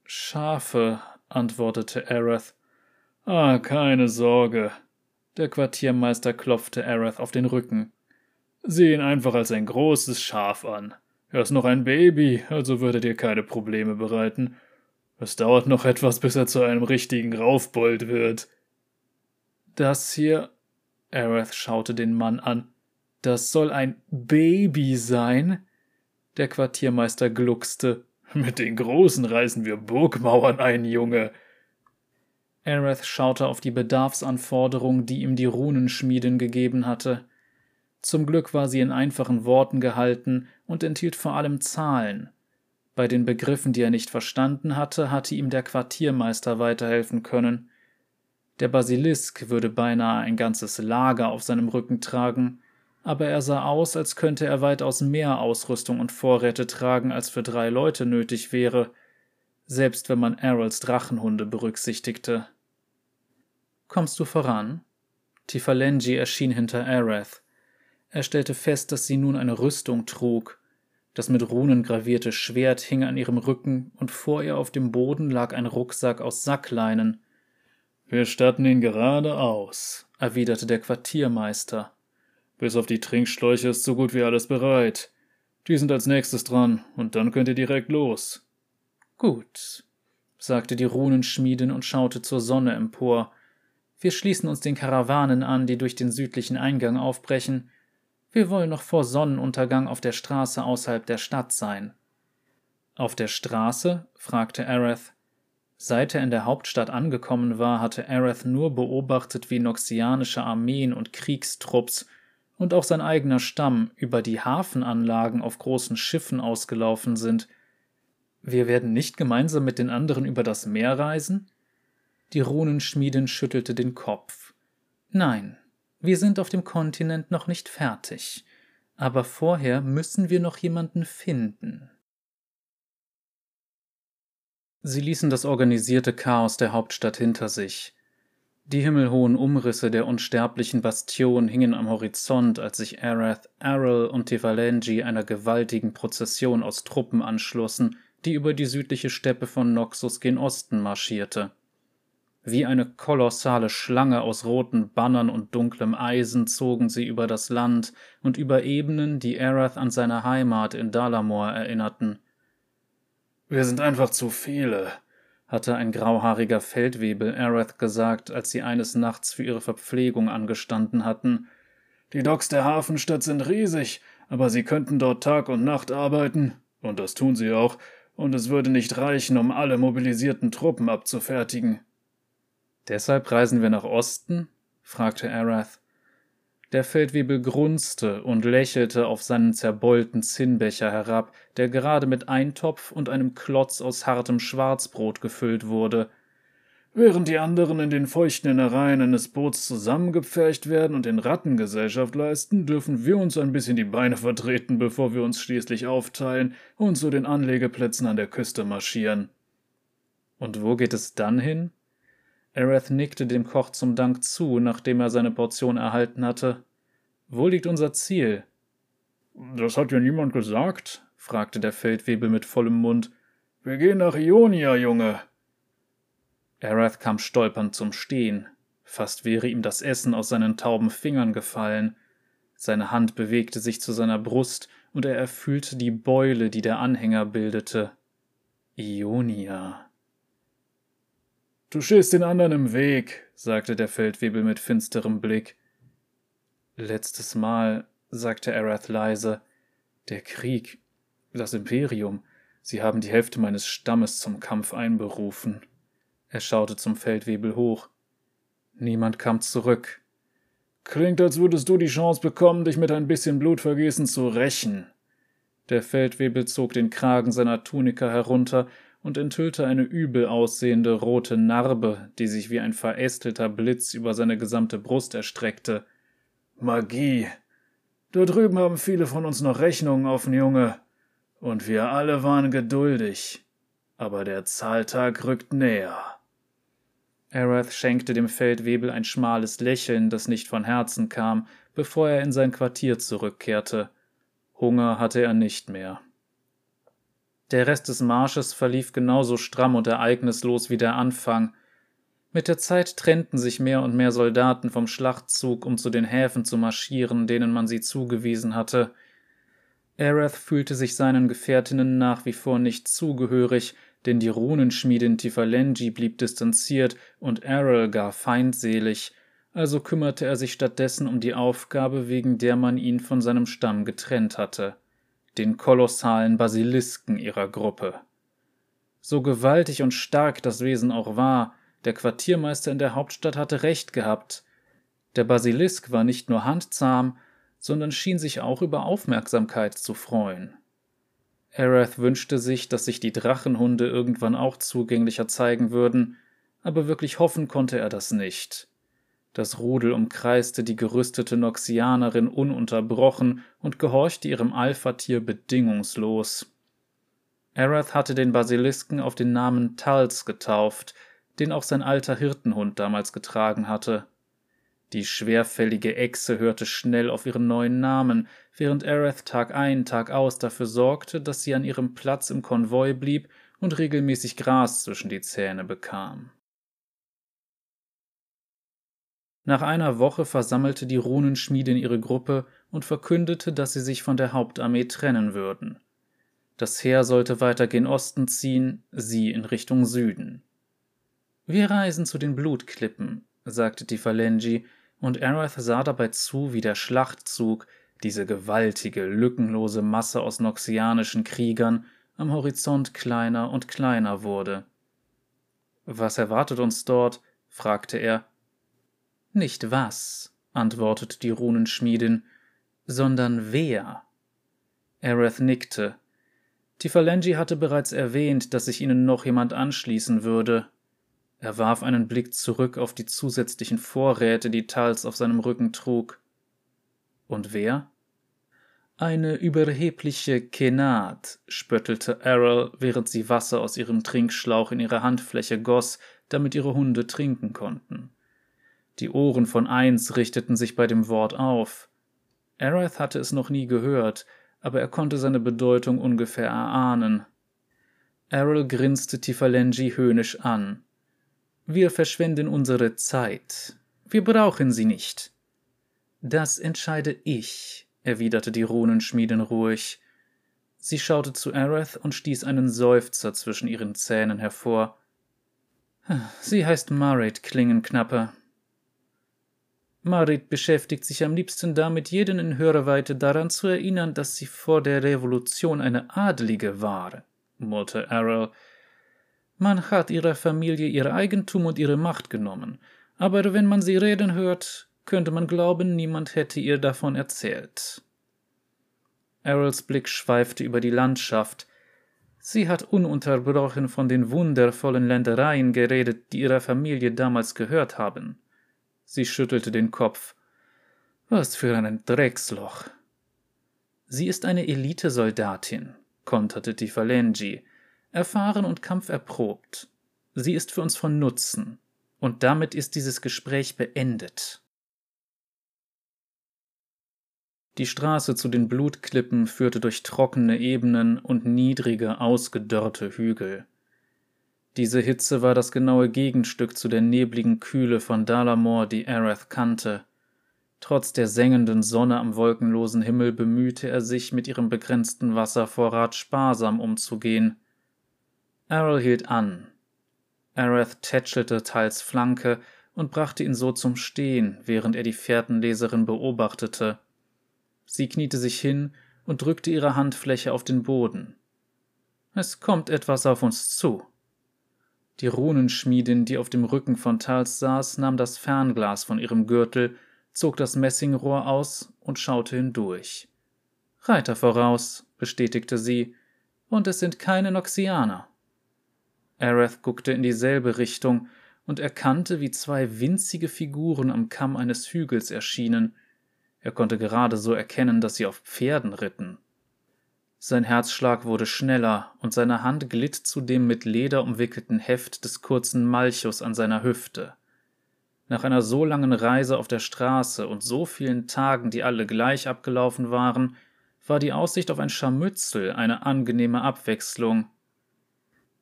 Schafe, antwortete Arath. Ah, keine Sorge, der Quartiermeister klopfte Arath auf den Rücken. Sieh ihn einfach als ein großes Schaf an. Er ist noch ein Baby, also würde dir keine Probleme bereiten. Es dauert noch etwas, bis er zu einem richtigen Raufbold wird. Das hier. Arath schaute den Mann an. Das soll ein Baby sein? Der Quartiermeister gluckste. Mit den Großen reißen wir Burgmauern ein, Junge. Arath schaute auf die Bedarfsanforderung, die ihm die Runenschmiedin gegeben hatte. Zum Glück war sie in einfachen Worten gehalten und enthielt vor allem Zahlen. Bei den Begriffen, die er nicht verstanden hatte, hatte ihm der Quartiermeister weiterhelfen können. Der Basilisk würde beinahe ein ganzes Lager auf seinem Rücken tragen, aber er sah aus, als könnte er weitaus mehr Ausrüstung und Vorräte tragen, als für drei Leute nötig wäre, selbst wenn man Errols Drachenhunde berücksichtigte. Kommst du voran? Tifalengi erschien hinter Arath. Er stellte fest, dass sie nun eine Rüstung trug. Das mit Runen gravierte Schwert hing an ihrem Rücken und vor ihr auf dem Boden lag ein Rucksack aus Sackleinen. Wir statten ihn gerade aus, erwiderte der Quartiermeister. Bis auf die Trinkschläuche ist so gut wie alles bereit. Die sind als nächstes dran, und dann könnt ihr direkt los. Gut, sagte die Runenschmiedin und schaute zur Sonne empor. Wir schließen uns den Karawanen an, die durch den südlichen Eingang aufbrechen. Wir wollen noch vor Sonnenuntergang auf der Straße außerhalb der Stadt sein. Auf der Straße? fragte Arath. Seit er in der Hauptstadt angekommen war, hatte Arath nur beobachtet, wie noxianische Armeen und Kriegstrupps und auch sein eigener Stamm über die Hafenanlagen auf großen Schiffen ausgelaufen sind – wir werden nicht gemeinsam mit den anderen über das Meer reisen? Die Runenschmiedin schüttelte den Kopf. Nein, wir sind auf dem Kontinent noch nicht fertig. Aber vorher müssen wir noch jemanden finden. Sie ließen das organisierte Chaos der Hauptstadt hinter sich. Die himmelhohen Umrisse der unsterblichen Bastion hingen am Horizont, als sich Arath, Errol und Tevalengi einer gewaltigen Prozession aus Truppen anschlossen, die über die südliche Steppe von Noxus gen Osten marschierte. Wie eine kolossale Schlange aus roten Bannern und dunklem Eisen zogen sie über das Land und über Ebenen, die Arath an seine Heimat in Dalamor erinnerten. Wir sind einfach zu viele, hatte ein grauhaariger Feldwebel Arath gesagt, als sie eines Nachts für ihre Verpflegung angestanden hatten. Die Docks der Hafenstadt sind riesig, aber sie könnten dort Tag und Nacht arbeiten, und das tun sie auch, und es würde nicht reichen, um alle mobilisierten Truppen abzufertigen. Deshalb reisen wir nach Osten? fragte Arath. Der Feldwebel grunzte und lächelte auf seinen zerbeulten Zinnbecher herab, der gerade mit Eintopf und einem Klotz aus hartem Schwarzbrot gefüllt wurde. Während die anderen in den feuchten Innereien eines Boots zusammengepfercht werden und den Ratten Gesellschaft leisten, dürfen wir uns ein bisschen die Beine vertreten, bevor wir uns schließlich aufteilen und zu den Anlegeplätzen an der Küste marschieren. Und wo geht es dann hin? Arath nickte dem Koch zum Dank zu, nachdem er seine Portion erhalten hatte. Wo liegt unser Ziel? Das hat ja niemand gesagt, fragte der Feldwebel mit vollem Mund. Wir gehen nach Ionia, Junge. Arath kam stolpernd zum Stehen. Fast wäre ihm das Essen aus seinen tauben Fingern gefallen. Seine Hand bewegte sich zu seiner Brust, und er erfüllte die Beule, die der Anhänger bildete. Ionia. Du stehst den anderen im Weg, sagte der Feldwebel mit finsterem Blick. Letztes Mal, sagte Arath leise, der Krieg, das Imperium, sie haben die Hälfte meines Stammes zum Kampf einberufen. Er schaute zum Feldwebel hoch. Niemand kam zurück. Klingt, als würdest du die Chance bekommen, dich mit ein bisschen Blutvergießen zu rächen. Der Feldwebel zog den Kragen seiner Tunika herunter und enthüllte eine übel aussehende rote Narbe, die sich wie ein verästelter Blitz über seine gesamte Brust erstreckte. Magie. Da drüben haben viele von uns noch Rechnungen offen, Junge. Und wir alle waren geduldig. Aber der Zahltag rückt näher. Arath schenkte dem Feldwebel ein schmales Lächeln, das nicht von Herzen kam, bevor er in sein Quartier zurückkehrte. Hunger hatte er nicht mehr. Der Rest des Marsches verlief genauso stramm und ereignislos wie der Anfang. Mit der Zeit trennten sich mehr und mehr Soldaten vom Schlachtzug, um zu den Häfen zu marschieren, denen man sie zugewiesen hatte. Arath fühlte sich seinen Gefährtinnen nach wie vor nicht zugehörig, denn die Runenschmiedin Tifalengi blieb distanziert und Errol gar feindselig, also kümmerte er sich stattdessen um die Aufgabe, wegen der man ihn von seinem Stamm getrennt hatte den kolossalen Basilisken ihrer Gruppe. So gewaltig und stark das Wesen auch war, der Quartiermeister in der Hauptstadt hatte recht gehabt. Der Basilisk war nicht nur handzahm, sondern schien sich auch über Aufmerksamkeit zu freuen. Arath wünschte sich, dass sich die Drachenhunde irgendwann auch zugänglicher zeigen würden, aber wirklich hoffen konnte er das nicht. Das Rudel umkreiste die gerüstete Noxianerin ununterbrochen und gehorchte ihrem Alpha-Tier bedingungslos. Arath hatte den Basilisken auf den Namen Tals getauft, den auch sein alter Hirtenhund damals getragen hatte. Die schwerfällige Echse hörte schnell auf ihren neuen Namen, während Arath Tag ein, Tag aus dafür sorgte, dass sie an ihrem Platz im Konvoi blieb und regelmäßig Gras zwischen die Zähne bekam. Nach einer Woche versammelte die Runenschmiedin ihre Gruppe und verkündete, dass sie sich von der Hauptarmee trennen würden. Das Heer sollte weiter gen Osten ziehen, sie in Richtung Süden. Wir reisen zu den Blutklippen, sagte die Phalangi, und Arath sah dabei zu, wie der Schlachtzug, diese gewaltige, lückenlose Masse aus noxianischen Kriegern, am Horizont kleiner und kleiner wurde. Was erwartet uns dort? fragte er nicht was, antwortete die Runenschmiedin, sondern wer. Aerith nickte. Tifalengi hatte bereits erwähnt, dass sich ihnen noch jemand anschließen würde. Er warf einen Blick zurück auf die zusätzlichen Vorräte, die Tals auf seinem Rücken trug. Und wer? Eine überhebliche Kenat, spöttelte Errol, während sie Wasser aus ihrem Trinkschlauch in ihre Handfläche goss, damit ihre Hunde trinken konnten. Die Ohren von Eins richteten sich bei dem Wort auf. Arath hatte es noch nie gehört, aber er konnte seine Bedeutung ungefähr erahnen. Errol grinste Tifalengi höhnisch an. Wir verschwenden unsere Zeit. Wir brauchen sie nicht. Das entscheide ich, erwiderte die Runenschmiedin ruhig. Sie schaute zu Arath und stieß einen Seufzer zwischen ihren Zähnen hervor. Sie heißt Marit Klingenknapper. Marit beschäftigt sich am liebsten damit, jeden in Hörweite daran zu erinnern, dass sie vor der Revolution eine Adlige war, murrte Errol. Man hat ihrer Familie ihr Eigentum und ihre Macht genommen, aber wenn man sie reden hört, könnte man glauben, niemand hätte ihr davon erzählt. Errols Blick schweifte über die Landschaft. Sie hat ununterbrochen von den wundervollen Ländereien geredet, die ihrer Familie damals gehört haben. Sie schüttelte den Kopf. Was für ein Drecksloch. Sie ist eine Elitesoldatin, konterte Tifalengi, erfahren und kampferprobt. Sie ist für uns von Nutzen. Und damit ist dieses Gespräch beendet. Die Straße zu den Blutklippen führte durch trockene Ebenen und niedrige, ausgedörrte Hügel. Diese Hitze war das genaue Gegenstück zu der nebligen Kühle von Dalamor, die Arath kannte. Trotz der sengenden Sonne am wolkenlosen Himmel bemühte er sich, mit ihrem begrenzten Wasservorrat sparsam umzugehen. Errol hielt an. Arath tätschelte Teils Flanke und brachte ihn so zum Stehen, während er die Fährtenleserin beobachtete – Sie kniete sich hin und drückte ihre Handfläche auf den Boden. Es kommt etwas auf uns zu. Die Runenschmiedin, die auf dem Rücken von Tals saß, nahm das Fernglas von ihrem Gürtel, zog das Messingrohr aus und schaute hindurch. Reiter voraus, bestätigte sie, und es sind keine Noxianer. Aereth guckte in dieselbe Richtung und erkannte, wie zwei winzige Figuren am Kamm eines Hügels erschienen, er konnte gerade so erkennen, dass sie auf Pferden ritten. Sein Herzschlag wurde schneller und seine Hand glitt zu dem mit Leder umwickelten Heft des kurzen Malchus an seiner Hüfte. Nach einer so langen Reise auf der Straße und so vielen Tagen, die alle gleich abgelaufen waren, war die Aussicht auf ein Scharmützel eine angenehme Abwechslung.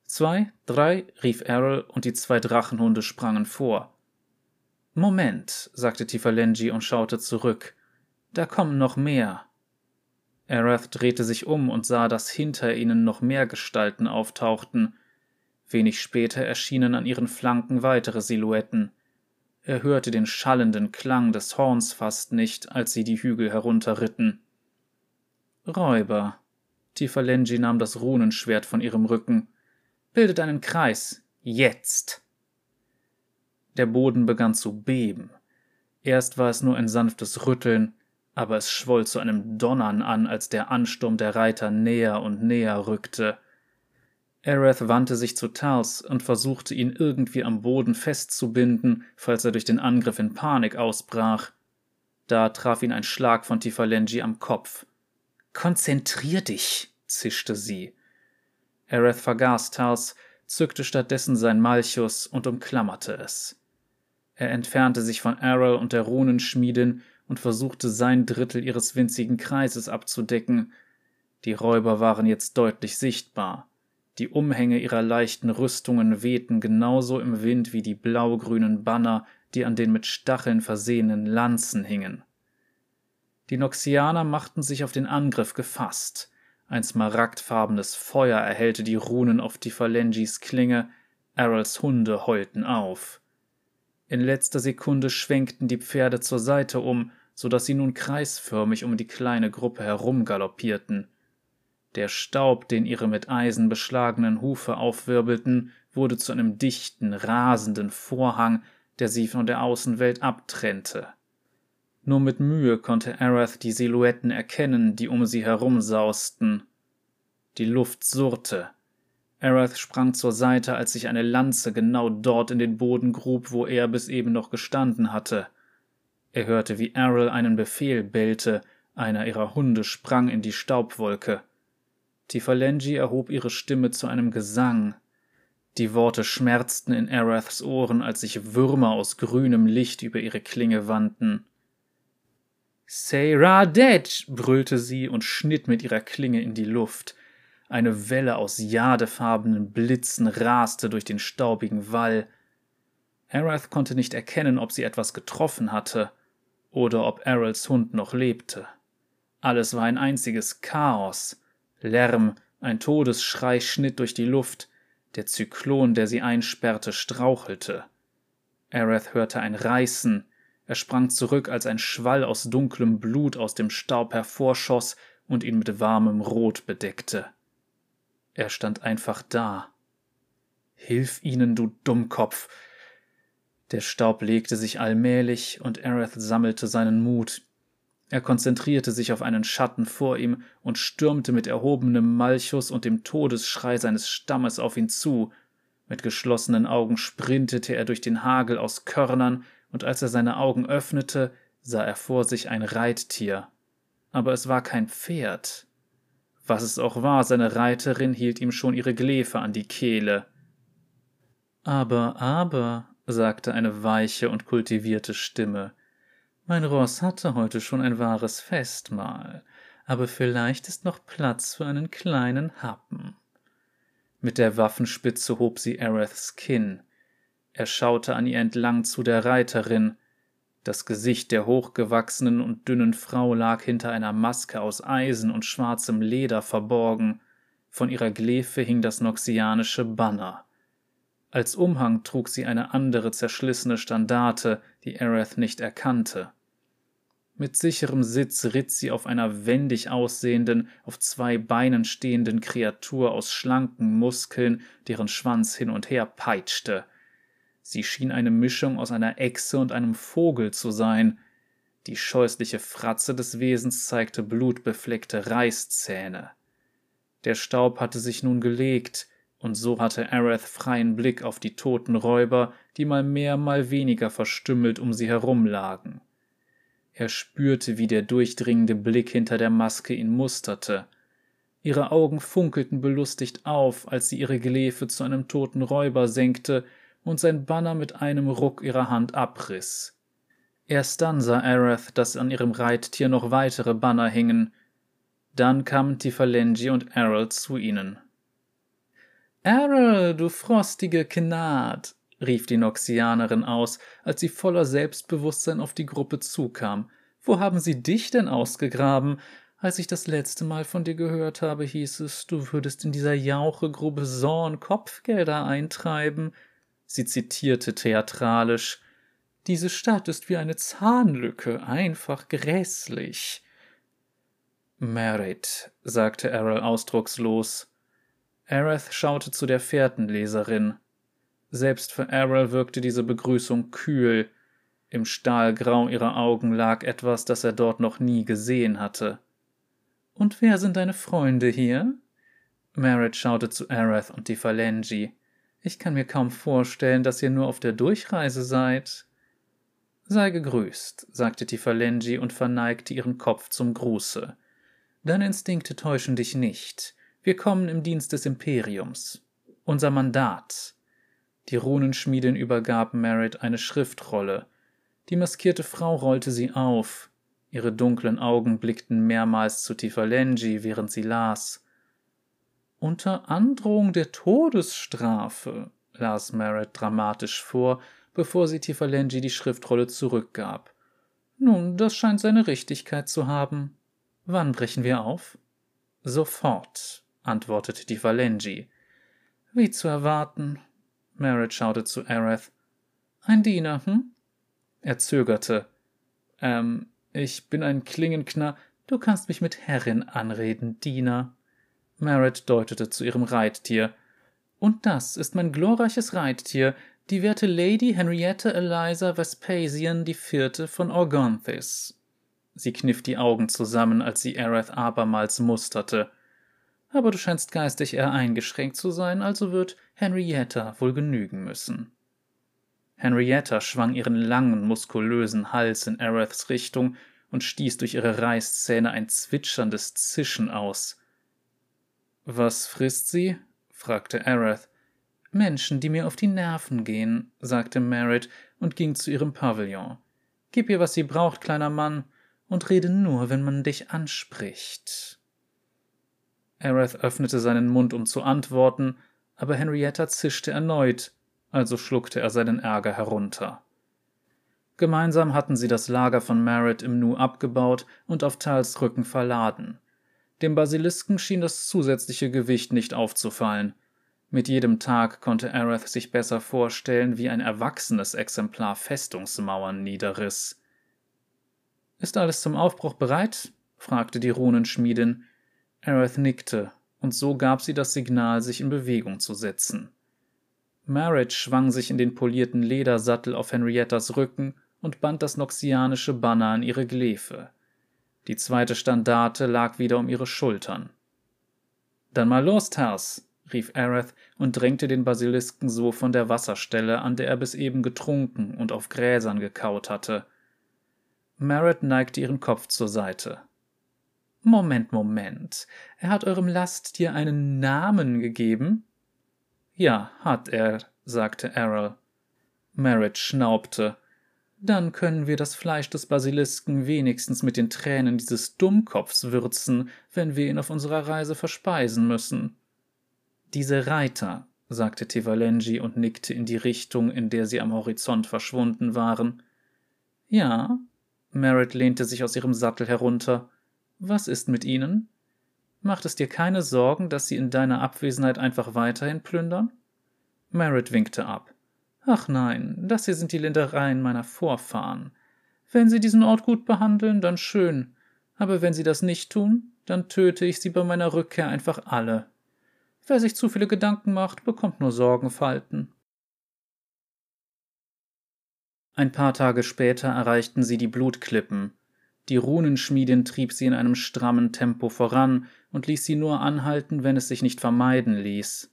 Zwei, drei, rief Errol, und die zwei Drachenhunde sprangen vor. Moment, sagte Tifalengi und schaute zurück. Da kommen noch mehr. Arath drehte sich um und sah, dass hinter ihnen noch mehr Gestalten auftauchten. Wenig später erschienen an ihren Flanken weitere Silhouetten. Er hörte den schallenden Klang des Horns fast nicht, als sie die Hügel herunterritten. Räuber. Tifalengi nahm das Runenschwert von ihrem Rücken. Bildet einen Kreis. Jetzt. Der Boden begann zu beben. Erst war es nur ein sanftes Rütteln, aber es schwoll zu einem Donnern an, als der Ansturm der Reiter näher und näher rückte. Aereth wandte sich zu Tals und versuchte ihn irgendwie am Boden festzubinden, falls er durch den Angriff in Panik ausbrach. Da traf ihn ein Schlag von Tifalengi am Kopf. Konzentrier dich, zischte sie. Aereth vergaß Tals, zückte stattdessen sein Malchus und umklammerte es. Er entfernte sich von Errol und der Runenschmiedin und versuchte sein Drittel ihres winzigen Kreises abzudecken. Die Räuber waren jetzt deutlich sichtbar. Die Umhänge ihrer leichten Rüstungen wehten genauso im Wind wie die blaugrünen Banner, die an den mit Stacheln versehenen Lanzen hingen. Die Noxianer machten sich auf den Angriff gefasst. Ein smaragdfarbenes Feuer erhellte die Runen auf die Phalengis Klinge, Errols Hunde heulten auf. In letzter Sekunde schwenkten die Pferde zur Seite um, so dass sie nun kreisförmig um die kleine Gruppe herumgaloppierten. Der Staub, den ihre mit Eisen beschlagenen Hufe aufwirbelten, wurde zu einem dichten, rasenden Vorhang, der sie von der Außenwelt abtrennte. Nur mit Mühe konnte Arath die Silhouetten erkennen, die um sie herumsausten. Die Luft surrte. Arath sprang zur Seite, als sich eine Lanze genau dort in den Boden grub, wo er bis eben noch gestanden hatte. Er hörte, wie Errol einen Befehl bellte, einer ihrer Hunde sprang in die Staubwolke. Tifalengi erhob ihre Stimme zu einem Gesang. Die Worte schmerzten in Araths Ohren, als sich Würmer aus grünem Licht über ihre Klinge wandten. Say Dead! brüllte sie und schnitt mit ihrer Klinge in die Luft. Eine Welle aus jadefarbenen Blitzen raste durch den staubigen Wall. Arath konnte nicht erkennen, ob sie etwas getroffen hatte oder ob Errols Hund noch lebte. Alles war ein einziges Chaos. Lärm, ein Todesschrei schnitt durch die Luft, der Zyklon, der sie einsperrte, strauchelte. Aereth hörte ein Reißen, er sprang zurück, als ein Schwall aus dunklem Blut aus dem Staub hervorschoss und ihn mit warmem Rot bedeckte. Er stand einfach da. Hilf ihnen, du Dummkopf! Der Staub legte sich allmählich, und Aerith sammelte seinen Mut. Er konzentrierte sich auf einen Schatten vor ihm und stürmte mit erhobenem Malchus und dem Todesschrei seines Stammes auf ihn zu. Mit geschlossenen Augen sprintete er durch den Hagel aus Körnern, und als er seine Augen öffnete, sah er vor sich ein Reittier. Aber es war kein Pferd. Was es auch war, seine Reiterin hielt ihm schon ihre Glefe an die Kehle. Aber, aber, sagte eine weiche und kultivierte Stimme, mein Ross hatte heute schon ein wahres Festmahl, aber vielleicht ist noch Platz für einen kleinen Happen. Mit der Waffenspitze hob sie Areths Kinn. Er schaute an ihr entlang zu der Reiterin. Das Gesicht der hochgewachsenen und dünnen Frau lag hinter einer Maske aus Eisen und schwarzem Leder verborgen. Von ihrer Glefe hing das noxianische Banner. Als Umhang trug sie eine andere zerschlissene Standarte, die Areth nicht erkannte. Mit sicherem Sitz ritt sie auf einer wendig aussehenden, auf zwei Beinen stehenden Kreatur aus schlanken Muskeln, deren Schwanz hin und her peitschte. Sie schien eine Mischung aus einer Echse und einem Vogel zu sein. Die scheußliche Fratze des Wesens zeigte blutbefleckte Reißzähne. Der Staub hatte sich nun gelegt, und so hatte Areth freien Blick auf die toten Räuber, die mal mehr, mal weniger verstümmelt um sie herum lagen. Er spürte, wie der durchdringende Blick hinter der Maske ihn musterte. Ihre Augen funkelten belustigt auf, als sie ihre Glefe zu einem toten Räuber senkte und sein Banner mit einem Ruck ihrer Hand abriss. Erst dann sah Arath, dass an ihrem Reittier noch weitere Banner hingen. Dann kamen Tifalengi und Errol zu ihnen. Errol, du frostige Gnad, rief die Noxianerin aus, als sie voller Selbstbewusstsein auf die Gruppe zukam. Wo haben sie dich denn ausgegraben? Als ich das letzte Mal von dir gehört habe, hieß es, du würdest in dieser Jauchegrube Sorn Kopfgelder eintreiben. Sie zitierte theatralisch. Diese Stadt ist wie eine Zahnlücke, einfach grässlich. Merit, sagte Errol ausdruckslos. Aerith schaute zu der Fährtenleserin. Selbst für Errol wirkte diese Begrüßung kühl. Im Stahlgrau ihrer Augen lag etwas, das er dort noch nie gesehen hatte. Und wer sind deine Freunde hier? Merritt schaute zu Aerith und die Phalangi. Ich kann mir kaum vorstellen, dass ihr nur auf der Durchreise seid. Sei gegrüßt, sagte Tifalengi und verneigte ihren Kopf zum Gruße. Deine Instinkte täuschen dich nicht. Wir kommen im Dienst des Imperiums. Unser Mandat. Die Runenschmiedin übergab Merritt eine Schriftrolle. Die maskierte Frau rollte sie auf. Ihre dunklen Augen blickten mehrmals zu Tifalengi, während sie las. Unter Androhung der Todesstrafe, las Merritt dramatisch vor, bevor sie Tifalengi die Schriftrolle zurückgab. Nun, das scheint seine Richtigkeit zu haben. Wann brechen wir auf? Sofort, antwortete Tifalengi. Wie zu erwarten. Merritt schaute zu Areth. Ein Diener, hm? Er zögerte. Ähm, ich bin ein Klingenknar. Du kannst mich mit Herrin anreden, Diener. Merritt deutete zu ihrem Reittier. Und das ist mein glorreiches Reittier, die werte Lady Henrietta Eliza Vespasian die Vierte von Orgonthis. Sie kniff die Augen zusammen, als sie Aerith abermals musterte. Aber du scheinst geistig eher eingeschränkt zu sein, also wird Henrietta wohl genügen müssen. Henrietta schwang ihren langen, muskulösen Hals in Aeriths Richtung und stieß durch ihre Reißzähne ein zwitscherndes Zischen aus. Was frisst sie? fragte Aerith. Menschen, die mir auf die Nerven gehen, sagte Merritt und ging zu ihrem Pavillon. Gib ihr, was sie braucht, kleiner Mann, und rede nur, wenn man dich anspricht. Aerith öffnete seinen Mund, um zu antworten, aber Henrietta zischte erneut, also schluckte er seinen Ärger herunter. Gemeinsam hatten sie das Lager von Merritt im Nu abgebaut und auf Tals Rücken verladen. Dem Basilisken schien das zusätzliche Gewicht nicht aufzufallen. Mit jedem Tag konnte Aerith sich besser vorstellen, wie ein erwachsenes Exemplar Festungsmauern niederriss. Ist alles zum Aufbruch bereit? fragte die Runenschmiedin. Aerith nickte, und so gab sie das Signal, sich in Bewegung zu setzen. Marriage schwang sich in den polierten Ledersattel auf Henriettas Rücken und band das noxianische Banner an ihre Glefe. Die zweite Standarte lag wieder um ihre Schultern. Dann mal los, Tars, rief Aerith und drängte den Basilisken so von der Wasserstelle, an der er bis eben getrunken und auf Gräsern gekaut hatte. Merritt neigte ihren Kopf zur Seite. Moment, Moment. Er hat eurem Lasttier einen Namen gegeben? Ja, hat er, sagte Errol. Merritt schnaubte. Dann können wir das Fleisch des Basilisken wenigstens mit den Tränen dieses Dummkopfs würzen, wenn wir ihn auf unserer Reise verspeisen müssen. Diese Reiter, sagte Tevalenji und nickte in die Richtung, in der sie am Horizont verschwunden waren. Ja, Merritt lehnte sich aus ihrem Sattel herunter. Was ist mit ihnen? Macht es dir keine Sorgen, dass sie in deiner Abwesenheit einfach weiterhin plündern? Merritt winkte ab. Ach nein, das hier sind die Lindereien meiner Vorfahren. Wenn sie diesen Ort gut behandeln, dann schön, aber wenn sie das nicht tun, dann töte ich sie bei meiner Rückkehr einfach alle. Wer sich zu viele Gedanken macht, bekommt nur Sorgenfalten. Ein paar Tage später erreichten sie die Blutklippen. Die Runenschmiedin trieb sie in einem strammen Tempo voran und ließ sie nur anhalten, wenn es sich nicht vermeiden ließ.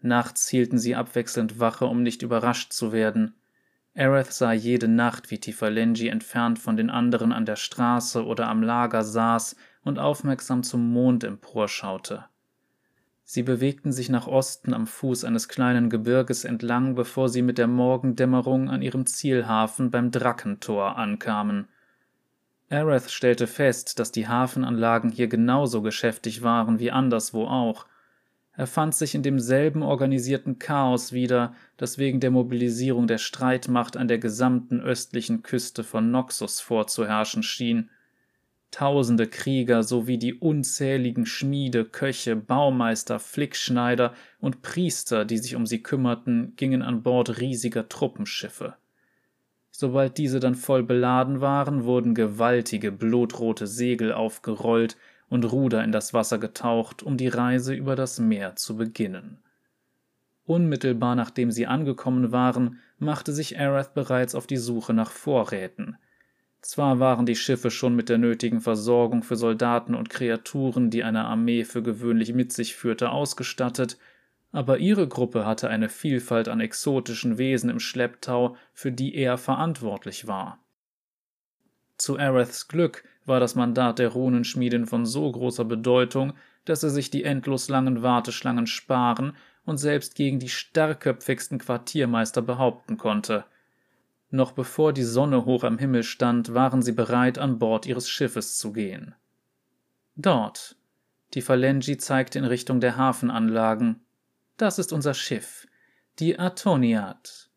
Nachts hielten sie abwechselnd Wache, um nicht überrascht zu werden. Aerith sah jede Nacht, wie Tifalenji entfernt von den anderen an der Straße oder am Lager saß und aufmerksam zum Mond emporschaute. Sie bewegten sich nach Osten am Fuß eines kleinen Gebirges entlang, bevor sie mit der Morgendämmerung an ihrem Zielhafen beim Drackentor ankamen. Aerith stellte fest, dass die Hafenanlagen hier genauso geschäftig waren wie anderswo auch. Er fand sich in demselben organisierten Chaos wieder, das wegen der Mobilisierung der Streitmacht an der gesamten östlichen Küste von Noxus vorzuherrschen schien – Tausende Krieger sowie die unzähligen Schmiede, Köche, Baumeister, Flickschneider und Priester, die sich um sie kümmerten, gingen an Bord riesiger Truppenschiffe. Sobald diese dann voll beladen waren, wurden gewaltige blutrote Segel aufgerollt und Ruder in das Wasser getaucht, um die Reise über das Meer zu beginnen. Unmittelbar nachdem sie angekommen waren, machte sich Arath bereits auf die Suche nach Vorräten – zwar waren die Schiffe schon mit der nötigen Versorgung für Soldaten und Kreaturen, die eine Armee für gewöhnlich mit sich führte, ausgestattet, aber ihre Gruppe hatte eine Vielfalt an exotischen Wesen im Schlepptau, für die er verantwortlich war. Zu Areths Glück war das Mandat der Runenschmiedin von so großer Bedeutung, dass er sich die endlos langen Warteschlangen sparen und selbst gegen die starrköpfigsten Quartiermeister behaupten konnte. Noch bevor die Sonne hoch am Himmel stand, waren sie bereit, an Bord ihres Schiffes zu gehen. Dort. Die Phalangi zeigte in Richtung der Hafenanlagen. Das ist unser Schiff. Die Atoniat.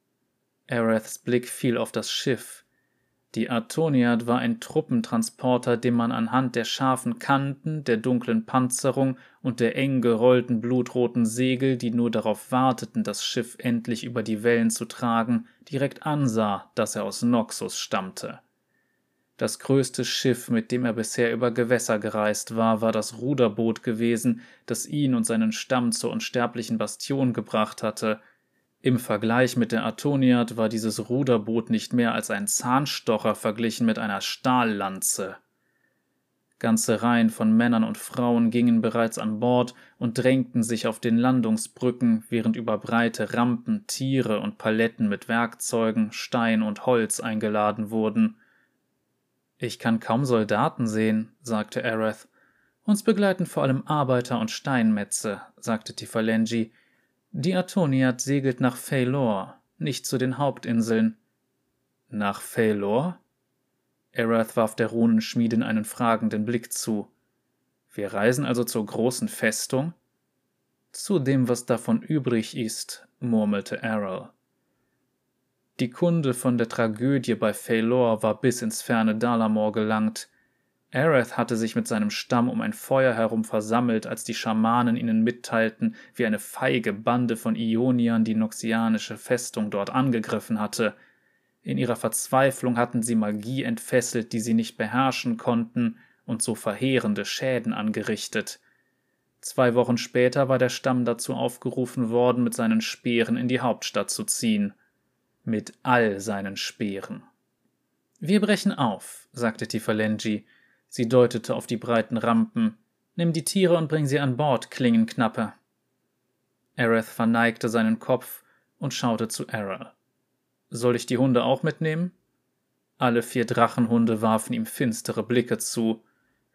Areths Blick fiel auf das Schiff. Die Atoniat war ein Truppentransporter, den man anhand der scharfen Kanten, der dunklen Panzerung und der eng gerollten blutroten Segel, die nur darauf warteten, das Schiff endlich über die Wellen zu tragen, direkt ansah, dass er aus Noxus stammte. Das größte Schiff, mit dem er bisher über Gewässer gereist war, war das Ruderboot gewesen, das ihn und seinen Stamm zur unsterblichen Bastion gebracht hatte – im Vergleich mit der Atoniat war dieses Ruderboot nicht mehr als ein Zahnstocher verglichen mit einer Stahllanze. Ganze Reihen von Männern und Frauen gingen bereits an Bord und drängten sich auf den Landungsbrücken, während über breite Rampen Tiere und Paletten mit Werkzeugen, Stein und Holz eingeladen wurden. Ich kann kaum Soldaten sehen, sagte Areth. Uns begleiten vor allem Arbeiter und Steinmetze, sagte Tifalenji, die Atoniat segelt nach Faelor, nicht zu den Hauptinseln. Nach Faelor? Erath warf der Runenschmiedin einen fragenden Blick zu. Wir reisen also zur großen Festung? Zu dem, was davon übrig ist, murmelte Errol. Die Kunde von der Tragödie bei Faelor war bis ins ferne Dalamor gelangt, Aerith hatte sich mit seinem Stamm um ein Feuer herum versammelt, als die Schamanen ihnen mitteilten, wie eine feige Bande von Ioniern die noxianische Festung dort angegriffen hatte. In ihrer Verzweiflung hatten sie Magie entfesselt, die sie nicht beherrschen konnten, und so verheerende Schäden angerichtet. Zwei Wochen später war der Stamm dazu aufgerufen worden, mit seinen Speeren in die Hauptstadt zu ziehen. Mit all seinen Speeren. Wir brechen auf, sagte Tifalengi. Sie deutete auf die breiten Rampen. Nimm die Tiere und bring sie an Bord, Klingenknappe. Aerith verneigte seinen Kopf und schaute zu Errol. Soll ich die Hunde auch mitnehmen? Alle vier Drachenhunde warfen ihm finstere Blicke zu.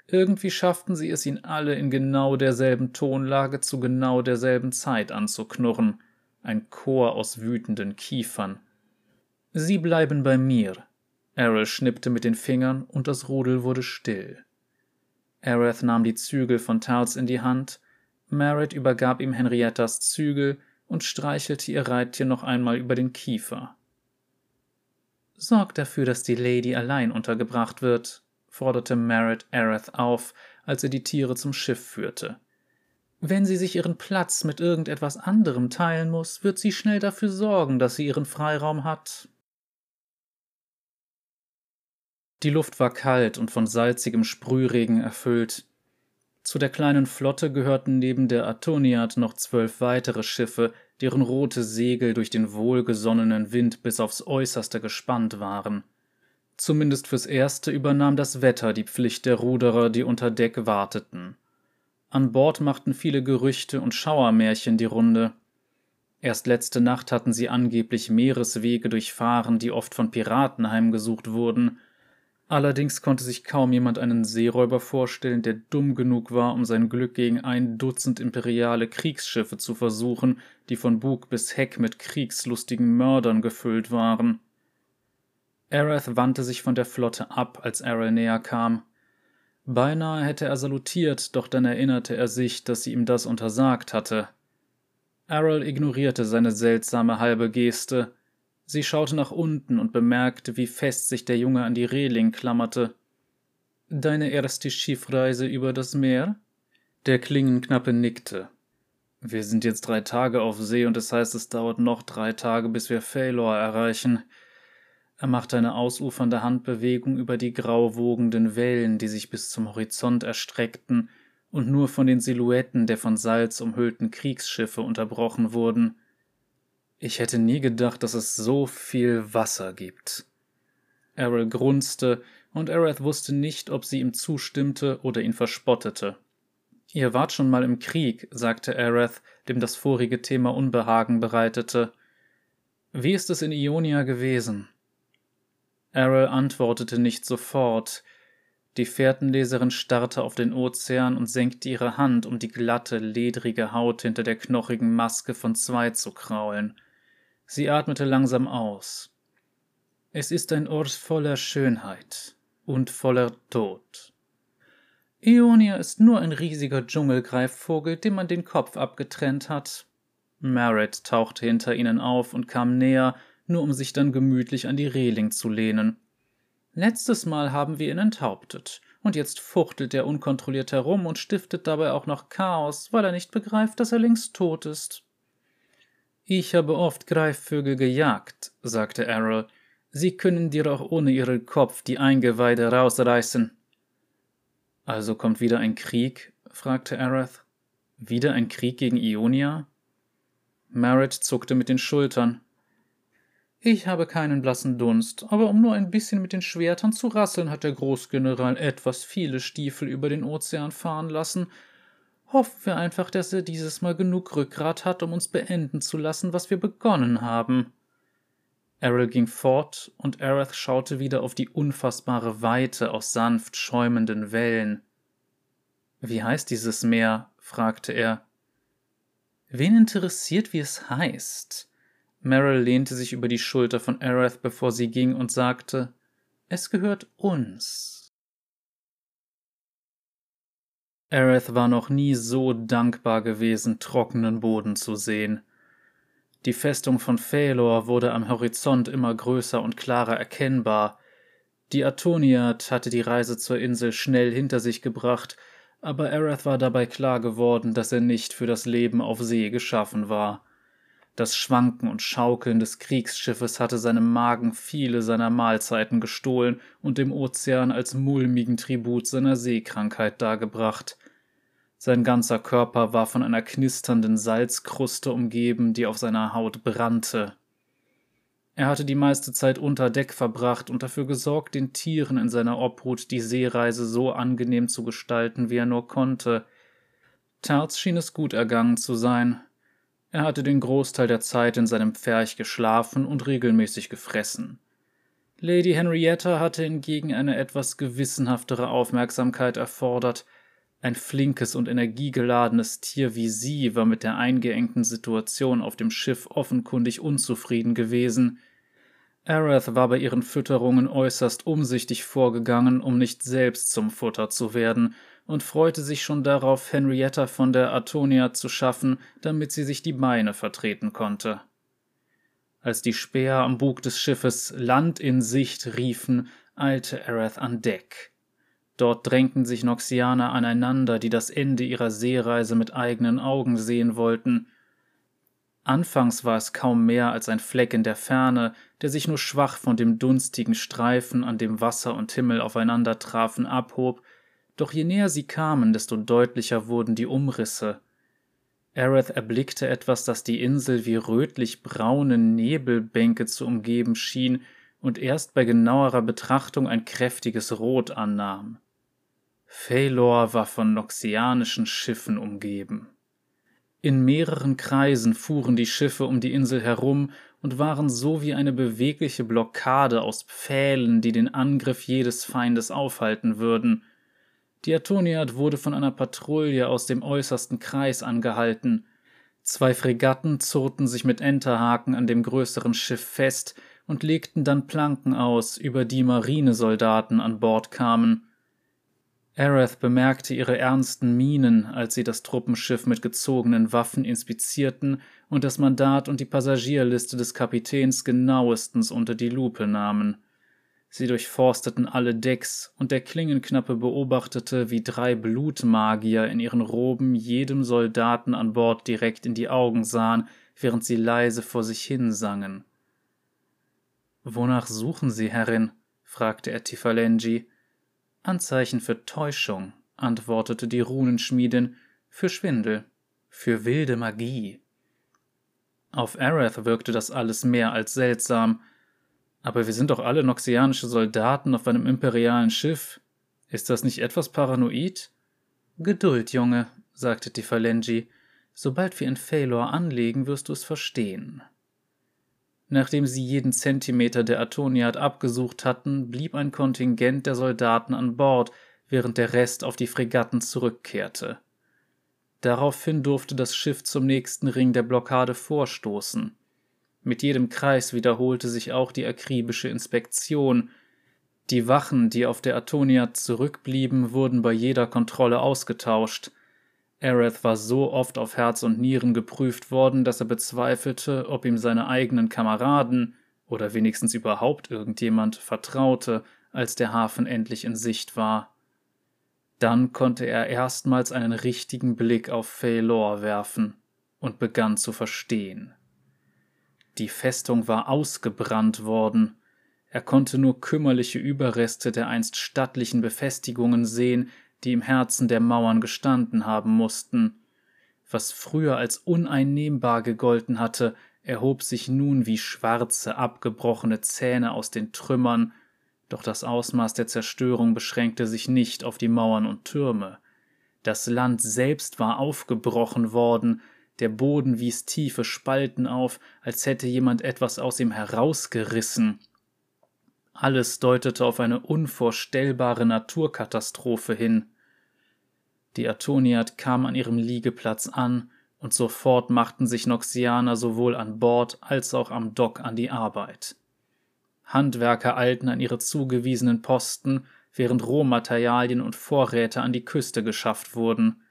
Irgendwie schafften sie es, ihn alle in genau derselben Tonlage zu genau derselben Zeit anzuknurren. Ein Chor aus wütenden Kiefern. Sie bleiben bei mir. Errol schnippte mit den Fingern und das Rudel wurde still. Aerith nahm die Zügel von Tals in die Hand, Merritt übergab ihm Henriettas Zügel und streichelte ihr Reittier noch einmal über den Kiefer. Sorg dafür, dass die Lady allein untergebracht wird, forderte Merritt Aerith auf, als er die Tiere zum Schiff führte. Wenn sie sich ihren Platz mit irgendetwas anderem teilen muss, wird sie schnell dafür sorgen, dass sie ihren Freiraum hat. Die Luft war kalt und von salzigem Sprühregen erfüllt. Zu der kleinen Flotte gehörten neben der Atoniat noch zwölf weitere Schiffe, deren rote Segel durch den wohlgesonnenen Wind bis aufs äußerste gespannt waren. Zumindest fürs Erste übernahm das Wetter die Pflicht der Ruderer, die unter Deck warteten. An Bord machten viele Gerüchte und Schauermärchen die Runde. Erst letzte Nacht hatten sie angeblich Meereswege durchfahren, die oft von Piraten heimgesucht wurden. Allerdings konnte sich kaum jemand einen Seeräuber vorstellen, der dumm genug war, um sein Glück gegen ein Dutzend imperiale Kriegsschiffe zu versuchen, die von Bug bis Heck mit kriegslustigen Mördern gefüllt waren. Aerith wandte sich von der Flotte ab, als Errol näher kam. Beinahe hätte er salutiert, doch dann erinnerte er sich, dass sie ihm das untersagt hatte. Errol ignorierte seine seltsame halbe Geste. Sie schaute nach unten und bemerkte, wie fest sich der Junge an die Reling klammerte. Deine erste Schiffreise über das Meer? Der Klingenknappe nickte. Wir sind jetzt drei Tage auf See und es das heißt, es dauert noch drei Tage, bis wir Faelor erreichen. Er machte eine ausufernde Handbewegung über die grau wogenden Wellen, die sich bis zum Horizont erstreckten und nur von den Silhouetten der von Salz umhüllten Kriegsschiffe unterbrochen wurden. Ich hätte nie gedacht, dass es so viel Wasser gibt. Errol grunzte, und Aerith wusste nicht, ob sie ihm zustimmte oder ihn verspottete. Ihr wart schon mal im Krieg, sagte Aerith, dem das vorige Thema Unbehagen bereitete. Wie ist es in Ionia gewesen? Errol antwortete nicht sofort. Die Fährtenleserin starrte auf den Ozean und senkte ihre Hand, um die glatte, ledrige Haut hinter der knochigen Maske von zwei zu kraulen. Sie atmete langsam aus. Es ist ein Ort voller Schönheit und voller Tod. Ionia ist nur ein riesiger Dschungelgreifvogel, dem man den Kopf abgetrennt hat. Merritt tauchte hinter ihnen auf und kam näher, nur um sich dann gemütlich an die Reling zu lehnen. Letztes Mal haben wir ihn enthauptet, und jetzt fuchtelt er unkontrolliert herum und stiftet dabei auch noch Chaos, weil er nicht begreift, dass er längst tot ist. Ich habe oft Greifvögel gejagt, sagte Errol. Sie können dir auch ohne ihren Kopf die Eingeweide rausreißen. Also kommt wieder ein Krieg? fragte Aerith. Wieder ein Krieg gegen Ionia? Merritt zuckte mit den Schultern. Ich habe keinen blassen Dunst, aber um nur ein bisschen mit den Schwertern zu rasseln, hat der Großgeneral etwas viele Stiefel über den Ozean fahren lassen. Hoffen wir einfach, dass er dieses Mal genug Rückgrat hat, um uns beenden zu lassen, was wir begonnen haben. Errol ging fort, und Aerith schaute wieder auf die unfassbare Weite aus sanft schäumenden Wellen. Wie heißt dieses Meer? fragte er. Wen interessiert, wie es heißt? Meryl lehnte sich über die Schulter von Aerith, bevor sie ging, und sagte, es gehört uns. Aerith war noch nie so dankbar gewesen, trockenen Boden zu sehen. Die Festung von Phalor wurde am Horizont immer größer und klarer erkennbar. Die Atoniat hatte die Reise zur Insel schnell hinter sich gebracht, aber Aerith war dabei klar geworden, dass er nicht für das Leben auf See geschaffen war. Das Schwanken und Schaukeln des Kriegsschiffes hatte seinem Magen viele seiner Mahlzeiten gestohlen und dem Ozean als mulmigen Tribut seiner Seekrankheit dargebracht. Sein ganzer Körper war von einer knisternden Salzkruste umgeben, die auf seiner Haut brannte. Er hatte die meiste Zeit unter Deck verbracht und dafür gesorgt, den Tieren in seiner Obhut die Seereise so angenehm zu gestalten, wie er nur konnte. Tarz schien es gut ergangen zu sein. Er hatte den Großteil der Zeit in seinem Pferch geschlafen und regelmäßig gefressen. Lady Henrietta hatte hingegen eine etwas gewissenhaftere Aufmerksamkeit erfordert. Ein flinkes und energiegeladenes Tier wie sie war mit der eingeengten Situation auf dem Schiff offenkundig unzufrieden gewesen. Arath war bei ihren Fütterungen äußerst umsichtig vorgegangen, um nicht selbst zum Futter zu werden, und freute sich schon darauf, Henrietta von der Atonia zu schaffen, damit sie sich die Beine vertreten konnte. Als die Späher am Bug des Schiffes Land in Sicht riefen, eilte Arath an Deck. Dort drängten sich Noxianer aneinander, die das Ende ihrer Seereise mit eigenen Augen sehen wollten. Anfangs war es kaum mehr als ein Fleck in der Ferne, der sich nur schwach von dem dunstigen Streifen, an dem Wasser und Himmel aufeinander trafen, abhob, doch je näher sie kamen, desto deutlicher wurden die Umrisse. Aerith erblickte etwas, das die Insel wie rötlich-braune Nebelbänke zu umgeben schien und erst bei genauerer Betrachtung ein kräftiges Rot annahm. Phalor war von noxianischen Schiffen umgeben. In mehreren Kreisen fuhren die Schiffe um die Insel herum und waren so wie eine bewegliche Blockade aus Pfählen, die den Angriff jedes Feindes aufhalten würden. Die Atoniat wurde von einer Patrouille aus dem äußersten Kreis angehalten. Zwei Fregatten zurrten sich mit Enterhaken an dem größeren Schiff fest und legten dann Planken aus, über die Marinesoldaten an Bord kamen. Aerith bemerkte ihre ernsten Mienen, als sie das Truppenschiff mit gezogenen Waffen inspizierten und das Mandat und die Passagierliste des Kapitäns genauestens unter die Lupe nahmen. Sie durchforsteten alle Decks, und der Klingenknappe beobachtete, wie drei Blutmagier in ihren Roben jedem Soldaten an Bord direkt in die Augen sahen, während sie leise vor sich hin sangen. Wonach suchen Sie, Herrin? fragte er Tifalengi. Anzeichen für Täuschung, antwortete die Runenschmiedin, für Schwindel, für wilde Magie. Auf Arath wirkte das alles mehr als seltsam, aber wir sind doch alle noxianische Soldaten auf einem imperialen Schiff. Ist das nicht etwas paranoid? Geduld, Junge, sagte Tifalengi. Sobald wir in Phalor anlegen, wirst du es verstehen. Nachdem sie jeden Zentimeter der Atoniat abgesucht hatten, blieb ein Kontingent der Soldaten an Bord, während der Rest auf die Fregatten zurückkehrte. Daraufhin durfte das Schiff zum nächsten Ring der Blockade vorstoßen. Mit jedem Kreis wiederholte sich auch die akribische Inspektion. Die Wachen, die auf der Atonia zurückblieben, wurden bei jeder Kontrolle ausgetauscht. Aerith war so oft auf Herz und Nieren geprüft worden, dass er bezweifelte, ob ihm seine eigenen Kameraden oder wenigstens überhaupt irgendjemand vertraute, als der Hafen endlich in Sicht war. Dann konnte er erstmals einen richtigen Blick auf Phalor werfen und begann zu verstehen. Die Festung war ausgebrannt worden. Er konnte nur kümmerliche Überreste der einst stattlichen Befestigungen sehen, die im Herzen der Mauern gestanden haben mussten. Was früher als uneinnehmbar gegolten hatte, erhob sich nun wie schwarze, abgebrochene Zähne aus den Trümmern, doch das Ausmaß der Zerstörung beschränkte sich nicht auf die Mauern und Türme. Das Land selbst war aufgebrochen worden, der Boden wies tiefe Spalten auf, als hätte jemand etwas aus ihm herausgerissen. Alles deutete auf eine unvorstellbare Naturkatastrophe hin. Die Atoniat kam an ihrem Liegeplatz an, und sofort machten sich Noxianer sowohl an Bord als auch am Dock an die Arbeit. Handwerker eilten an ihre zugewiesenen Posten, während Rohmaterialien und Vorräte an die Küste geschafft wurden.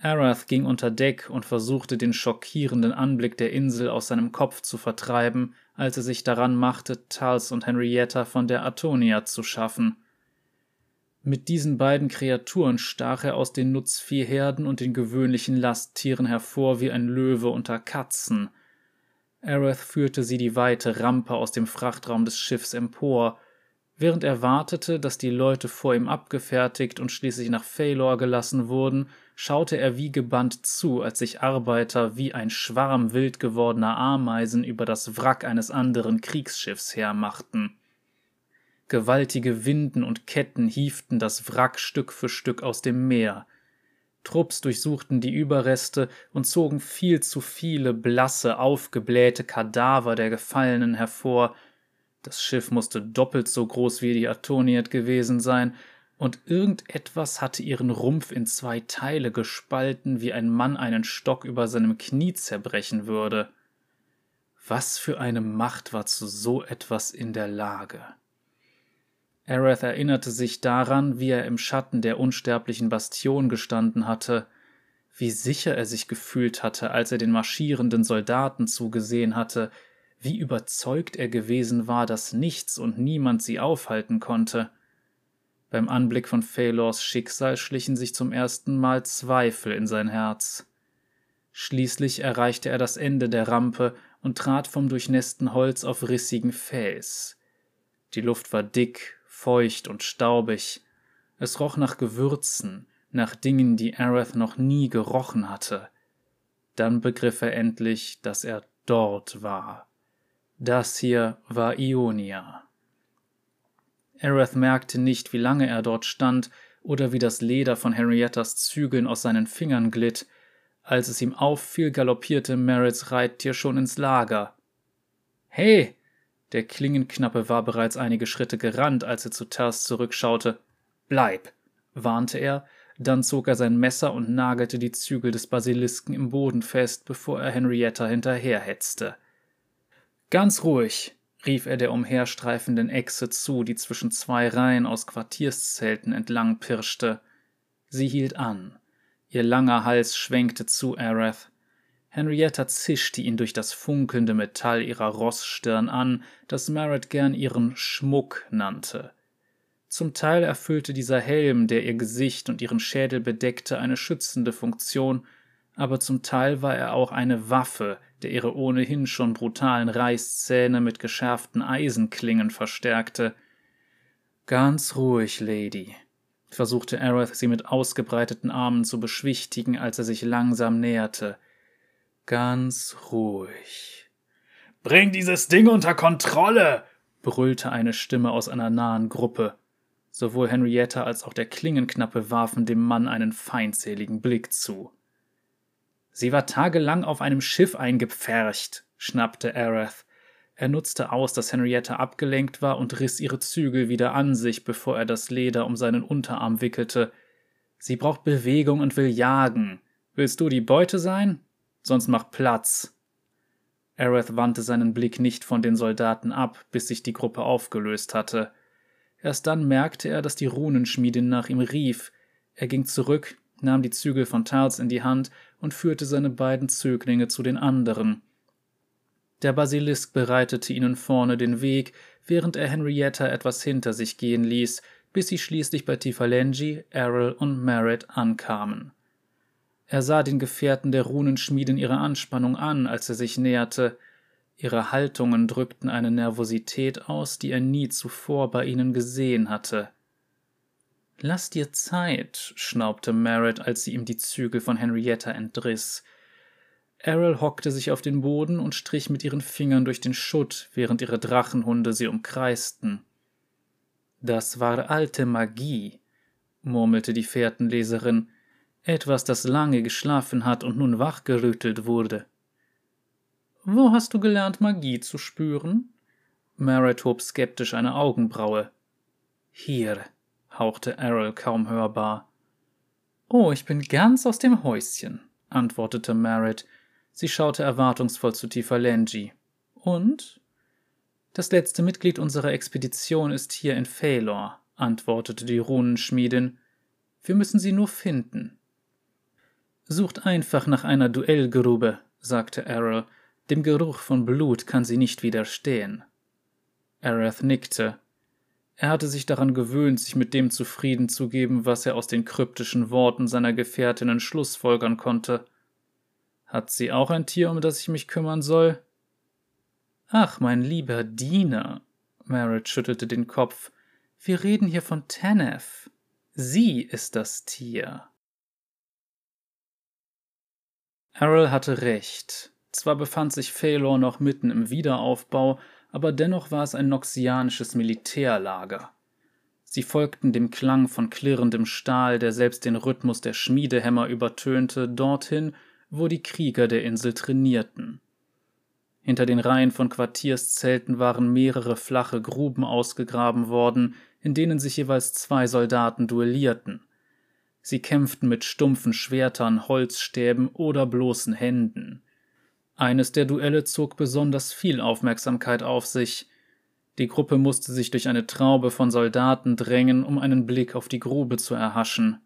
Arath ging unter Deck und versuchte den schockierenden Anblick der Insel aus seinem Kopf zu vertreiben, als er sich daran machte, Tals und Henrietta von der Atonia zu schaffen. Mit diesen beiden Kreaturen stach er aus den Nutzviehherden und den gewöhnlichen Lasttieren hervor wie ein Löwe unter Katzen. Arath führte sie die weite Rampe aus dem Frachtraum des Schiffs empor. Während er wartete, dass die Leute vor ihm abgefertigt und schließlich nach Phalor gelassen wurden, schaute er wie gebannt zu, als sich Arbeiter wie ein Schwarm wild gewordener Ameisen über das Wrack eines anderen Kriegsschiffs hermachten. Gewaltige Winden und Ketten hieften das Wrack Stück für Stück aus dem Meer. Trupps durchsuchten die Überreste und zogen viel zu viele blasse, aufgeblähte Kadaver der Gefallenen hervor. Das Schiff musste doppelt so groß wie die Atoniet gewesen sein, und irgendetwas hatte ihren Rumpf in zwei Teile gespalten, wie ein Mann einen Stock über seinem Knie zerbrechen würde. Was für eine Macht war zu so etwas in der Lage? Aerith erinnerte sich daran, wie er im Schatten der unsterblichen Bastion gestanden hatte, wie sicher er sich gefühlt hatte, als er den marschierenden Soldaten zugesehen hatte, wie überzeugt er gewesen war, dass nichts und niemand sie aufhalten konnte. Beim Anblick von Phalors Schicksal schlichen sich zum ersten Mal Zweifel in sein Herz. Schließlich erreichte er das Ende der Rampe und trat vom durchnässten Holz auf rissigen Fels. Die Luft war dick, feucht und staubig. Es roch nach Gewürzen, nach Dingen, die Aerith noch nie gerochen hatte. Dann begriff er endlich, dass er dort war. Das hier war Ionia. Aerith merkte nicht, wie lange er dort stand oder wie das Leder von Henriettas Zügeln aus seinen Fingern glitt. Als es ihm auffiel, galoppierte Merritts Reittier schon ins Lager. Hey! Der Klingenknappe war bereits einige Schritte gerannt, als er zu Ters zurückschaute. Bleib! warnte er, dann zog er sein Messer und nagelte die Zügel des Basilisken im Boden fest, bevor er Henrietta hinterherhetzte. Ganz ruhig, rief er der umherstreifenden Echse zu, die zwischen zwei Reihen aus Quartierszelten entlang pirschte. Sie hielt an. Ihr langer Hals schwenkte zu Aerith. Henrietta zischte ihn durch das funkelnde Metall ihrer Rossstirn an, das Merritt gern ihren Schmuck nannte. Zum Teil erfüllte dieser Helm, der ihr Gesicht und ihren Schädel bedeckte, eine schützende Funktion, aber zum Teil war er auch eine Waffe, der ihre ohnehin schon brutalen Reißzähne mit geschärften Eisenklingen verstärkte. Ganz ruhig, Lady, versuchte Aerith sie mit ausgebreiteten Armen zu beschwichtigen, als er sich langsam näherte. Ganz ruhig. Bring dieses Ding unter Kontrolle! brüllte eine Stimme aus einer nahen Gruppe. Sowohl Henrietta als auch der Klingenknappe warfen dem Mann einen feindseligen Blick zu. Sie war tagelang auf einem Schiff eingepfercht, schnappte Aerith. Er nutzte aus, dass Henrietta abgelenkt war und riss ihre Zügel wieder an sich, bevor er das Leder um seinen Unterarm wickelte. Sie braucht Bewegung und will jagen. Willst du die Beute sein? Sonst mach Platz. Aerith wandte seinen Blick nicht von den Soldaten ab, bis sich die Gruppe aufgelöst hatte. Erst dann merkte er, dass die Runenschmiedin nach ihm rief. Er ging zurück, nahm die Zügel von Tals in die Hand und führte seine beiden Zöglinge zu den anderen. Der Basilisk bereitete ihnen vorne den Weg, während er Henrietta etwas hinter sich gehen ließ, bis sie schließlich bei Tifalengi, Errol und Merritt ankamen. Er sah den Gefährten der Runenschmieden ihre Anspannung an, als er sich näherte. Ihre Haltungen drückten eine Nervosität aus, die er nie zuvor bei ihnen gesehen hatte. Lass dir Zeit, schnaubte Merritt, als sie ihm die Zügel von Henrietta entriss. Errol hockte sich auf den Boden und strich mit ihren Fingern durch den Schutt, während ihre Drachenhunde sie umkreisten. Das war alte Magie, murmelte die Fährtenleserin, etwas, das lange geschlafen hat und nun wachgerüttelt wurde. Wo hast du gelernt, Magie zu spüren? Merritt hob skeptisch eine Augenbraue. Hier, hauchte Errol kaum hörbar. Oh, ich bin ganz aus dem Häuschen, antwortete Merritt. Sie schaute erwartungsvoll zu Tifalengi. Und? Das letzte Mitglied unserer Expedition ist hier in Phalor, antwortete die Runenschmiedin. Wir müssen sie nur finden. Sucht einfach nach einer Duellgrube, sagte Errol. Dem Geruch von Blut kann sie nicht widerstehen. Aerith nickte. Er hatte sich daran gewöhnt, sich mit dem zufrieden zu geben, was er aus den kryptischen Worten seiner Gefährtinnen schlussfolgern konnte. Hat sie auch ein Tier, um das ich mich kümmern soll? Ach, mein lieber Diener, Merritt schüttelte den Kopf. Wir reden hier von Tanef. Sie ist das Tier. Errol hatte recht. Zwar befand sich Phalor noch mitten im Wiederaufbau, aber dennoch war es ein noxianisches Militärlager. Sie folgten dem Klang von klirrendem Stahl, der selbst den Rhythmus der Schmiedehämmer übertönte, dorthin, wo die Krieger der Insel trainierten. Hinter den Reihen von Quartierszelten waren mehrere flache Gruben ausgegraben worden, in denen sich jeweils zwei Soldaten duellierten. Sie kämpften mit stumpfen Schwertern, Holzstäben oder bloßen Händen. Eines der Duelle zog besonders viel Aufmerksamkeit auf sich. Die Gruppe musste sich durch eine Traube von Soldaten drängen, um einen Blick auf die Grube zu erhaschen.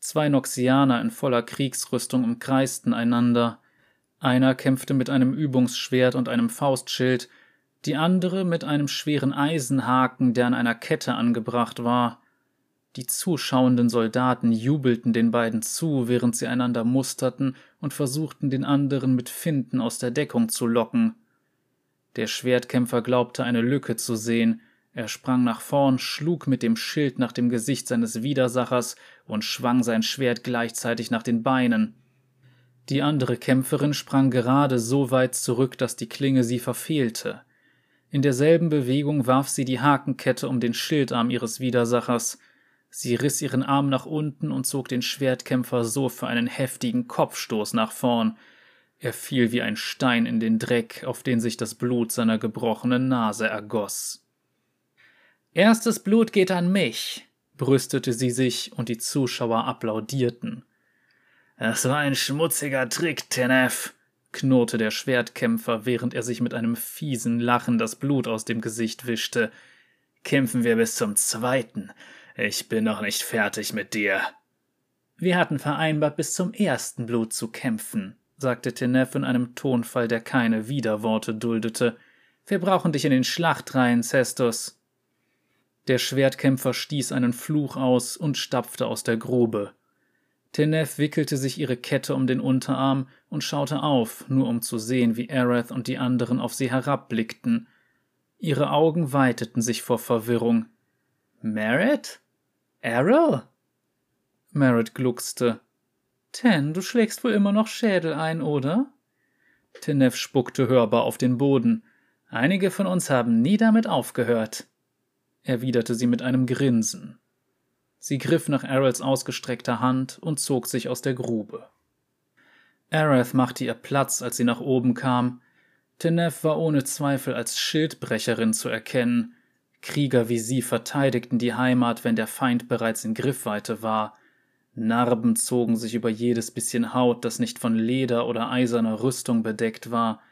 Zwei Noxianer in voller Kriegsrüstung umkreisten einander. Einer kämpfte mit einem Übungsschwert und einem Faustschild, die andere mit einem schweren Eisenhaken, der an einer Kette angebracht war. Die zuschauenden Soldaten jubelten den beiden zu, während sie einander musterten und versuchten, den anderen mit Finden aus der Deckung zu locken. Der Schwertkämpfer glaubte eine Lücke zu sehen, er sprang nach vorn, schlug mit dem Schild nach dem Gesicht seines Widersachers und schwang sein Schwert gleichzeitig nach den Beinen. Die andere Kämpferin sprang gerade so weit zurück, dass die Klinge sie verfehlte. In derselben Bewegung warf sie die Hakenkette um den Schildarm ihres Widersachers, Sie riss ihren Arm nach unten und zog den Schwertkämpfer so für einen heftigen Kopfstoß nach vorn. Er fiel wie ein Stein in den Dreck, auf den sich das Blut seiner gebrochenen Nase ergoss. Erstes Blut geht an mich, brüstete sie sich, und die Zuschauer applaudierten. Das war ein schmutziger Trick, Tenef, knurrte der Schwertkämpfer, während er sich mit einem fiesen Lachen das Blut aus dem Gesicht wischte. Kämpfen wir bis zum zweiten. Ich bin noch nicht fertig mit dir. Wir hatten vereinbart, bis zum ersten Blut zu kämpfen, sagte Tenef in einem Tonfall, der keine Widerworte duldete. Wir brauchen dich in den Schlachtreihen, Cestus. Der Schwertkämpfer stieß einen Fluch aus und stapfte aus der Grube. Tenef wickelte sich ihre Kette um den Unterarm und schaute auf, nur um zu sehen, wie Aerith und die anderen auf sie herabblickten. Ihre Augen weiteten sich vor Verwirrung. Merritt? Arrow? Merritt gluckste. Ten, du schlägst wohl immer noch Schädel ein, oder? Tenef spuckte hörbar auf den Boden. Einige von uns haben nie damit aufgehört, erwiderte sie mit einem Grinsen. Sie griff nach Arels ausgestreckter Hand und zog sich aus der Grube. Areth machte ihr Platz, als sie nach oben kam. Tenef war ohne Zweifel als Schildbrecherin zu erkennen, Krieger wie sie verteidigten die Heimat, wenn der Feind bereits in Griffweite war. Narben zogen sich über jedes bisschen Haut, das nicht von Leder oder eiserner Rüstung bedeckt war.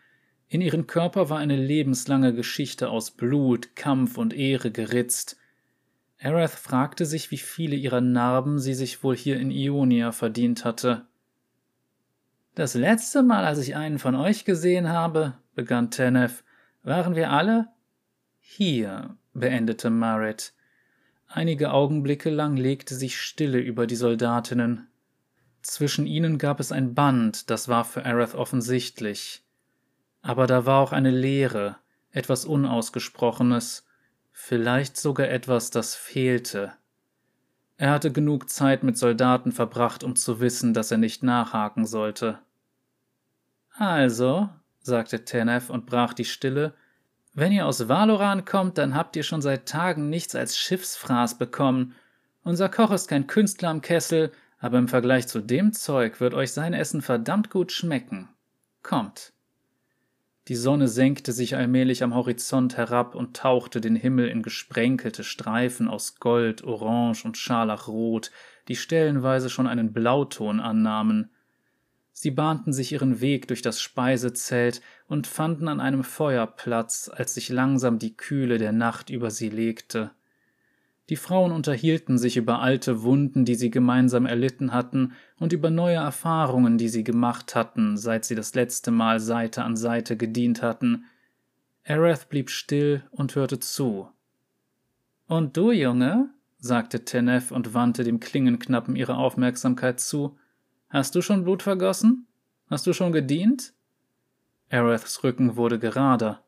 In ihren Körper war eine lebenslange Geschichte aus Blut, Kampf und Ehre geritzt. Arath fragte sich, wie viele ihrer Narben sie sich wohl hier in Ionia verdient hatte. Das letzte Mal, als ich einen von euch gesehen habe, begann Tenef, waren wir alle hier, beendete Marit. Einige Augenblicke lang legte sich Stille über die Soldatinnen. Zwischen ihnen gab es ein Band, das war für Aerith offensichtlich. Aber da war auch eine Leere, etwas Unausgesprochenes, vielleicht sogar etwas, das fehlte. Er hatte genug Zeit mit Soldaten verbracht, um zu wissen, dass er nicht nachhaken sollte. Also, sagte Tenef und brach die Stille, wenn ihr aus Valoran kommt, dann habt ihr schon seit Tagen nichts als Schiffsfraß bekommen. Unser Koch ist kein Künstler am Kessel, aber im Vergleich zu dem Zeug wird euch sein Essen verdammt gut schmecken. Kommt. Die Sonne senkte sich allmählich am Horizont herab und tauchte den Himmel in gesprenkelte Streifen aus Gold, Orange und Scharlachrot, die stellenweise schon einen Blauton annahmen. Sie bahnten sich ihren Weg durch das Speisezelt und fanden an einem Feuer Platz, als sich langsam die Kühle der Nacht über sie legte. Die Frauen unterhielten sich über alte Wunden, die sie gemeinsam erlitten hatten, und über neue Erfahrungen, die sie gemacht hatten, seit sie das letzte Mal Seite an Seite gedient hatten. Aerith blieb still und hörte zu. Und du, Junge? sagte Tenef und wandte dem Klingenknappen ihre Aufmerksamkeit zu. Hast du schon Blut vergossen? Hast du schon gedient? Areths Rücken wurde gerader.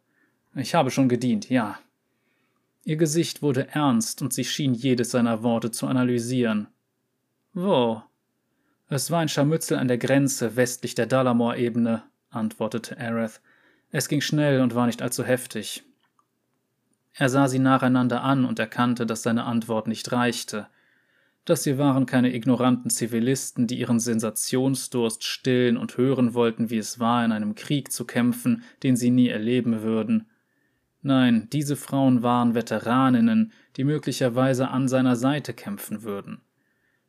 Ich habe schon gedient, ja. Ihr Gesicht wurde ernst und sie schien jedes seiner Worte zu analysieren. Wo? Es war ein Scharmützel an der Grenze westlich der Dalamore-Ebene, antwortete Aerith. Es ging schnell und war nicht allzu heftig. Er sah sie nacheinander an und erkannte, dass seine Antwort nicht reichte. Das hier waren keine ignoranten Zivilisten, die ihren Sensationsdurst stillen und hören wollten, wie es war, in einem Krieg zu kämpfen, den sie nie erleben würden. Nein, diese Frauen waren Veteraninnen, die möglicherweise an seiner Seite kämpfen würden.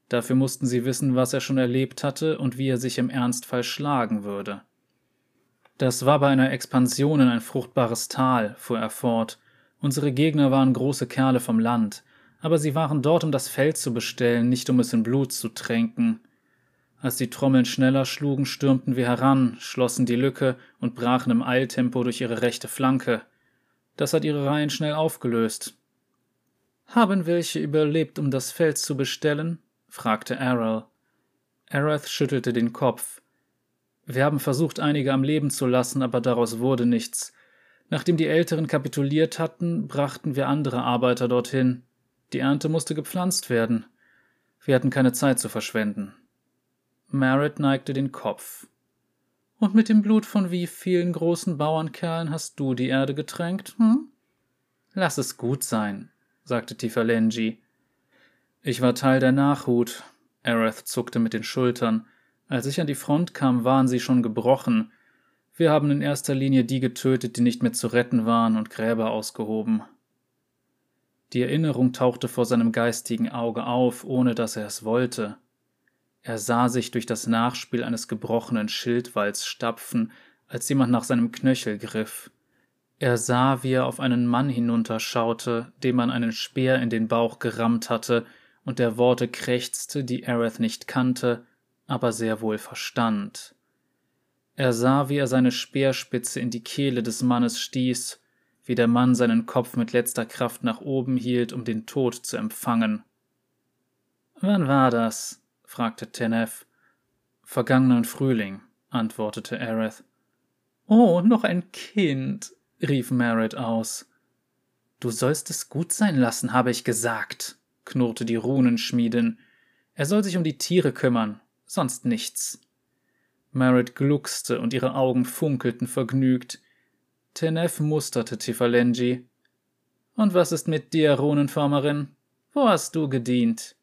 Dafür mussten sie wissen, was er schon erlebt hatte und wie er sich im Ernstfall schlagen würde. Das war bei einer Expansion in ein fruchtbares Tal, fuhr er fort. Unsere Gegner waren große Kerle vom Land, aber sie waren dort, um das Feld zu bestellen, nicht um es in Blut zu tränken. Als die Trommeln schneller schlugen, stürmten wir heran, schlossen die Lücke und brachen im Eiltempo durch ihre rechte Flanke. Das hat ihre Reihen schnell aufgelöst. Haben welche überlebt, um das Feld zu bestellen? fragte Errol. Arath schüttelte den Kopf. Wir haben versucht, einige am Leben zu lassen, aber daraus wurde nichts. Nachdem die Älteren kapituliert hatten, brachten wir andere Arbeiter dorthin. Die Ernte musste gepflanzt werden. Wir hatten keine Zeit zu verschwenden. Merritt neigte den Kopf. Und mit dem Blut von wie vielen großen Bauernkerlen hast du die Erde getränkt, hm? Lass es gut sein, sagte Tifalenji. Ich war Teil der Nachhut. Aerith zuckte mit den Schultern. Als ich an die Front kam, waren sie schon gebrochen. Wir haben in erster Linie die getötet, die nicht mehr zu retten waren und Gräber ausgehoben. Die Erinnerung tauchte vor seinem geistigen Auge auf, ohne dass er es wollte. Er sah sich durch das Nachspiel eines gebrochenen Schildwalls stapfen, als jemand nach seinem Knöchel griff. Er sah, wie er auf einen Mann hinunterschaute, dem man einen Speer in den Bauch gerammt hatte und der Worte krächzte, die Aerith nicht kannte, aber sehr wohl verstand. Er sah, wie er seine Speerspitze in die Kehle des Mannes stieß, wie der Mann seinen Kopf mit letzter Kraft nach oben hielt, um den Tod zu empfangen. Wann war das? fragte Tenef. Vergangenen Frühling, antwortete Aerith. Oh, noch ein Kind, rief Merritt aus. Du sollst es gut sein lassen, habe ich gesagt, knurrte die Runenschmiedin. Er soll sich um die Tiere kümmern, sonst nichts. Merritt gluckste und ihre Augen funkelten vergnügt. Tenef musterte Tifalenji. Und was ist mit dir, Runenformerin? Wo hast du gedient?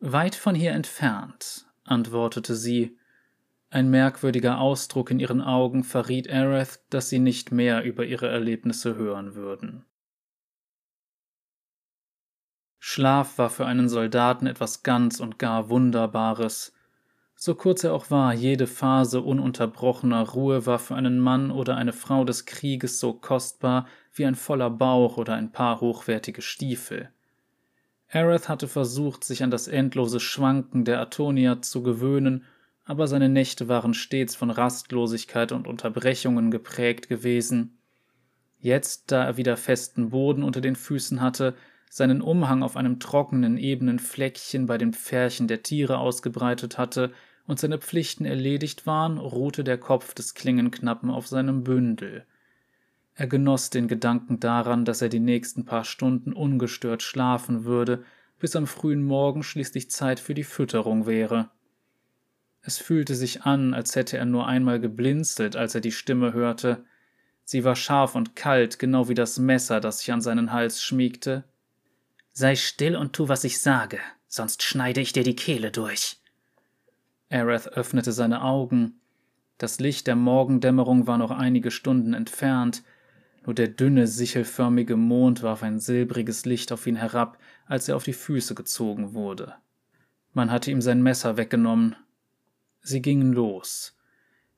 Weit von hier entfernt, antwortete sie. Ein merkwürdiger Ausdruck in ihren Augen verriet Aerith, dass sie nicht mehr über ihre Erlebnisse hören würden. Schlaf war für einen Soldaten etwas ganz und gar Wunderbares. So kurz er auch war, jede Phase ununterbrochener Ruhe war für einen Mann oder eine Frau des Krieges so kostbar wie ein voller Bauch oder ein paar hochwertige Stiefel. Aerith hatte versucht, sich an das endlose Schwanken der Atonia zu gewöhnen, aber seine Nächte waren stets von Rastlosigkeit und Unterbrechungen geprägt gewesen. Jetzt, da er wieder festen Boden unter den Füßen hatte, seinen Umhang auf einem trockenen, ebenen Fleckchen bei den Pferchen der Tiere ausgebreitet hatte und seine Pflichten erledigt waren, ruhte der Kopf des Klingenknappen auf seinem Bündel. Er genoss den Gedanken daran, dass er die nächsten paar Stunden ungestört schlafen würde, bis am frühen Morgen schließlich Zeit für die Fütterung wäre. Es fühlte sich an, als hätte er nur einmal geblinzelt, als er die Stimme hörte. Sie war scharf und kalt, genau wie das Messer, das sich an seinen Hals schmiegte, Sei still und tu, was ich sage, sonst schneide ich dir die Kehle durch. Aerith öffnete seine Augen. Das Licht der Morgendämmerung war noch einige Stunden entfernt, nur der dünne, sichelförmige Mond warf ein silbriges Licht auf ihn herab, als er auf die Füße gezogen wurde. Man hatte ihm sein Messer weggenommen. Sie gingen los.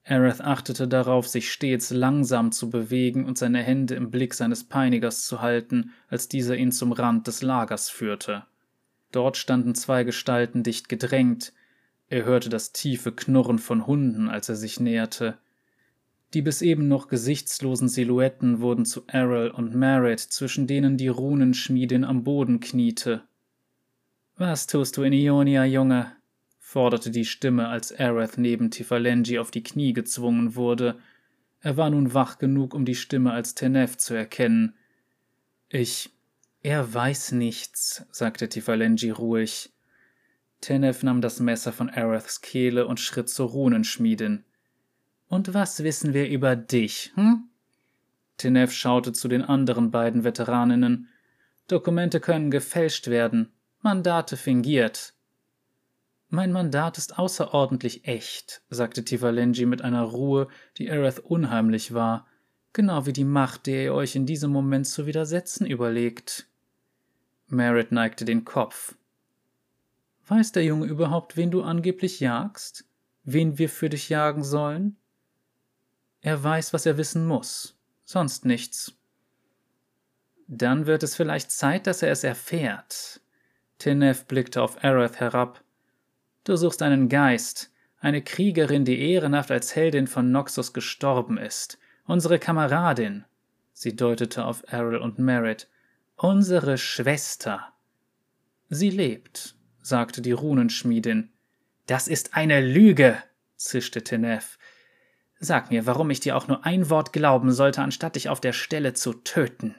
Aerith achtete darauf, sich stets langsam zu bewegen und seine Hände im Blick seines Peinigers zu halten, als dieser ihn zum Rand des Lagers führte. Dort standen zwei Gestalten dicht gedrängt. Er hörte das tiefe Knurren von Hunden, als er sich näherte. Die bis eben noch gesichtslosen Silhouetten wurden zu Errol und Merritt, zwischen denen die Runenschmiedin am Boden kniete. Was tust du in Ionia, Junge? forderte die Stimme, als Aerith neben Tifalenji auf die Knie gezwungen wurde. Er war nun wach genug, um die Stimme als Tenef zu erkennen. Ich. Er weiß nichts, sagte Tifalenji ruhig. Tenef nahm das Messer von Araths Kehle und schritt zur Runenschmiedin. Und was wissen wir über dich, hm? Tenef schaute zu den anderen beiden Veteraninnen. Dokumente können gefälscht werden, Mandate fingiert. Mein Mandat ist außerordentlich echt, sagte Tivalenji mit einer Ruhe, die Arath unheimlich war, genau wie die Macht, der ihr euch in diesem Moment zu widersetzen überlegt. Merritt neigte den Kopf. Weiß der Junge überhaupt, wen du angeblich jagst? Wen wir für dich jagen sollen? Er weiß, was er wissen muss, sonst nichts. Dann wird es vielleicht Zeit, dass er es erfährt. Tinef blickte auf Arath herab. Du suchst einen Geist, eine Kriegerin, die ehrenhaft als Heldin von Noxus gestorben ist. Unsere Kameradin. Sie deutete auf Errol und Merritt. Unsere Schwester. Sie lebt, sagte die Runenschmiedin. Das ist eine Lüge, zischte Tenef. Sag mir, warum ich dir auch nur ein Wort glauben sollte, anstatt dich auf der Stelle zu töten.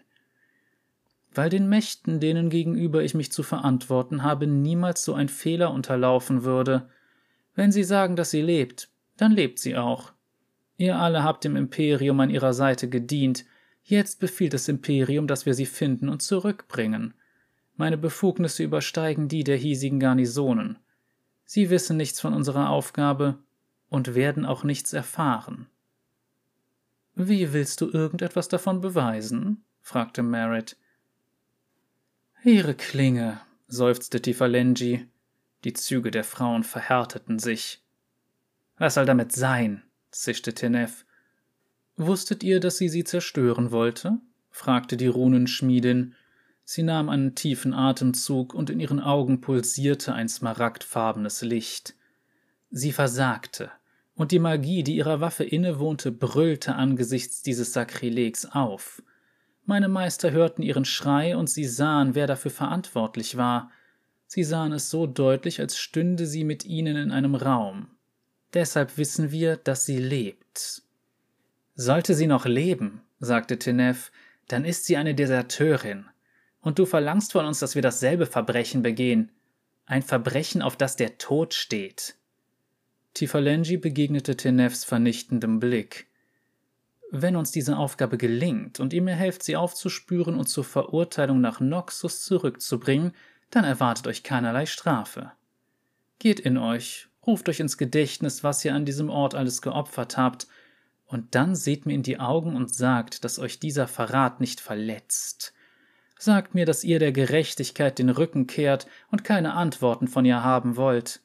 Weil den Mächten, denen gegenüber ich mich zu verantworten habe, niemals so ein Fehler unterlaufen würde. Wenn sie sagen, dass sie lebt, dann lebt sie auch. Ihr alle habt dem Imperium an ihrer Seite gedient, jetzt befiehlt das Imperium, dass wir sie finden und zurückbringen. Meine Befugnisse übersteigen die der hiesigen Garnisonen. Sie wissen nichts von unserer Aufgabe und werden auch nichts erfahren. Wie willst du irgendetwas davon beweisen? fragte Merritt. Ihre Klinge, seufzte Tifalengi. Die Züge der Frauen verhärteten sich. Was soll damit sein? zischte Tenef. Wusstet ihr, dass sie sie zerstören wollte? fragte die Runenschmiedin, Sie nahm einen tiefen Atemzug und in ihren Augen pulsierte ein smaragdfarbenes Licht. Sie versagte, und die Magie, die ihrer Waffe innewohnte, brüllte angesichts dieses Sakrilegs auf. Meine Meister hörten ihren Schrei und sie sahen, wer dafür verantwortlich war. Sie sahen es so deutlich, als stünde sie mit ihnen in einem Raum. Deshalb wissen wir, dass sie lebt. Sollte sie noch leben, sagte Tenef, dann ist sie eine Deserteurin und du verlangst von uns, dass wir dasselbe Verbrechen begehen. Ein Verbrechen, auf das der Tod steht. Tifalengi begegnete Tenefs vernichtendem Blick. Wenn uns diese Aufgabe gelingt und ihr mir helft, sie aufzuspüren und zur Verurteilung nach Noxus zurückzubringen, dann erwartet euch keinerlei Strafe. Geht in euch, ruft euch ins Gedächtnis, was ihr an diesem Ort alles geopfert habt, und dann seht mir in die Augen und sagt, dass euch dieser Verrat nicht verletzt, Sagt mir, dass ihr der Gerechtigkeit den Rücken kehrt und keine Antworten von ihr haben wollt,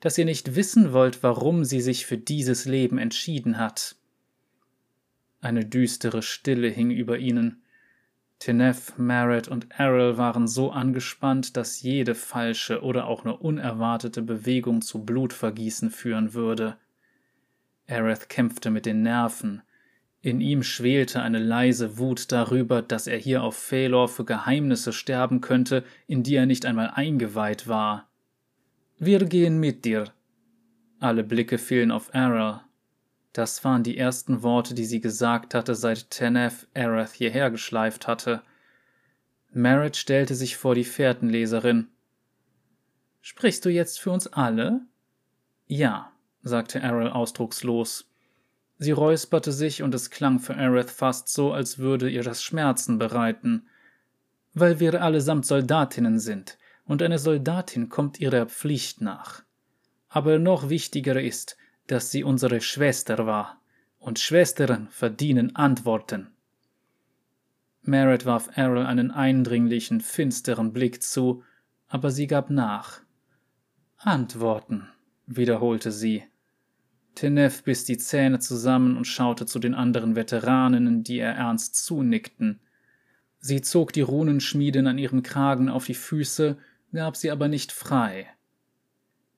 dass ihr nicht wissen wollt, warum sie sich für dieses Leben entschieden hat. Eine düstere Stille hing über ihnen. Tenef, Merritt und Errol waren so angespannt, dass jede falsche oder auch nur unerwartete Bewegung zu Blutvergießen führen würde. Aerith kämpfte mit den Nerven, in ihm schwelte eine leise Wut darüber, dass er hier auf Phalor für Geheimnisse sterben könnte, in die er nicht einmal eingeweiht war. Wir gehen mit dir. Alle Blicke fielen auf Errol. Das waren die ersten Worte, die sie gesagt hatte, seit Tenef Arath hierher geschleift hatte. Merritt stellte sich vor die Fährtenleserin. Sprichst du jetzt für uns alle? Ja, sagte Errol ausdruckslos. Sie räusperte sich und es klang für Aerith fast so, als würde ihr das Schmerzen bereiten. Weil wir allesamt Soldatinnen sind, und eine Soldatin kommt ihrer Pflicht nach. Aber noch wichtiger ist, dass sie unsere Schwester war, und Schwestern verdienen Antworten. Merritt warf Errol einen eindringlichen, finsteren Blick zu, aber sie gab nach. Antworten, wiederholte sie. Tenef biss die Zähne zusammen und schaute zu den anderen Veteraninnen, die ihr ernst zunickten. Sie zog die Runenschmiedin an ihrem Kragen auf die Füße, gab sie aber nicht frei.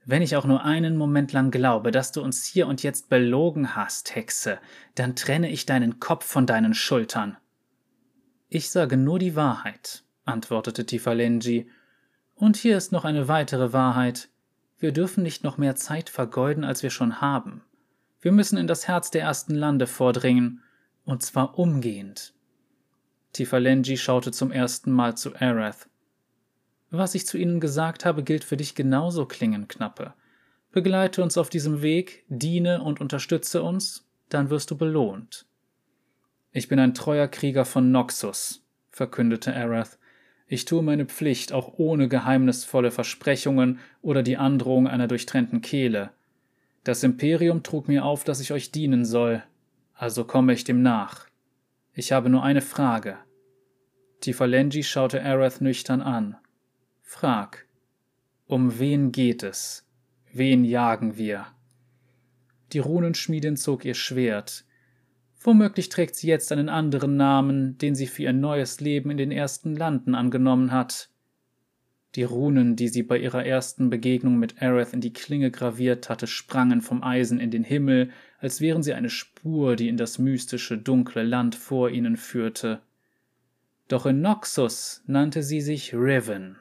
Wenn ich auch nur einen Moment lang glaube, dass du uns hier und jetzt belogen hast, Hexe, dann trenne ich deinen Kopf von deinen Schultern. Ich sage nur die Wahrheit, antwortete Tifalengi. Und hier ist noch eine weitere Wahrheit. Wir dürfen nicht noch mehr Zeit vergeuden, als wir schon haben. Wir müssen in das Herz der ersten Lande vordringen, und zwar umgehend. Tifalengi schaute zum ersten Mal zu Arath. Was ich zu ihnen gesagt habe, gilt für dich genauso, Klingenknappe. Begleite uns auf diesem Weg, diene und unterstütze uns, dann wirst du belohnt. Ich bin ein treuer Krieger von Noxus, verkündete Arath. Ich tue meine Pflicht auch ohne geheimnisvolle Versprechungen oder die Androhung einer durchtrennten Kehle. Das Imperium trug mir auf, dass ich euch dienen soll, also komme ich dem nach. Ich habe nur eine Frage. Tifalengi schaute Arath nüchtern an. Frag. Um wen geht es? Wen jagen wir? Die Runenschmiedin zog ihr Schwert. Womöglich trägt sie jetzt einen anderen Namen, den sie für ihr neues Leben in den ersten Landen angenommen hat. Die Runen, die sie bei ihrer ersten Begegnung mit Aerith in die Klinge graviert hatte, sprangen vom Eisen in den Himmel, als wären sie eine Spur, die in das mystische, dunkle Land vor ihnen führte. Doch in Noxus nannte sie sich Riven.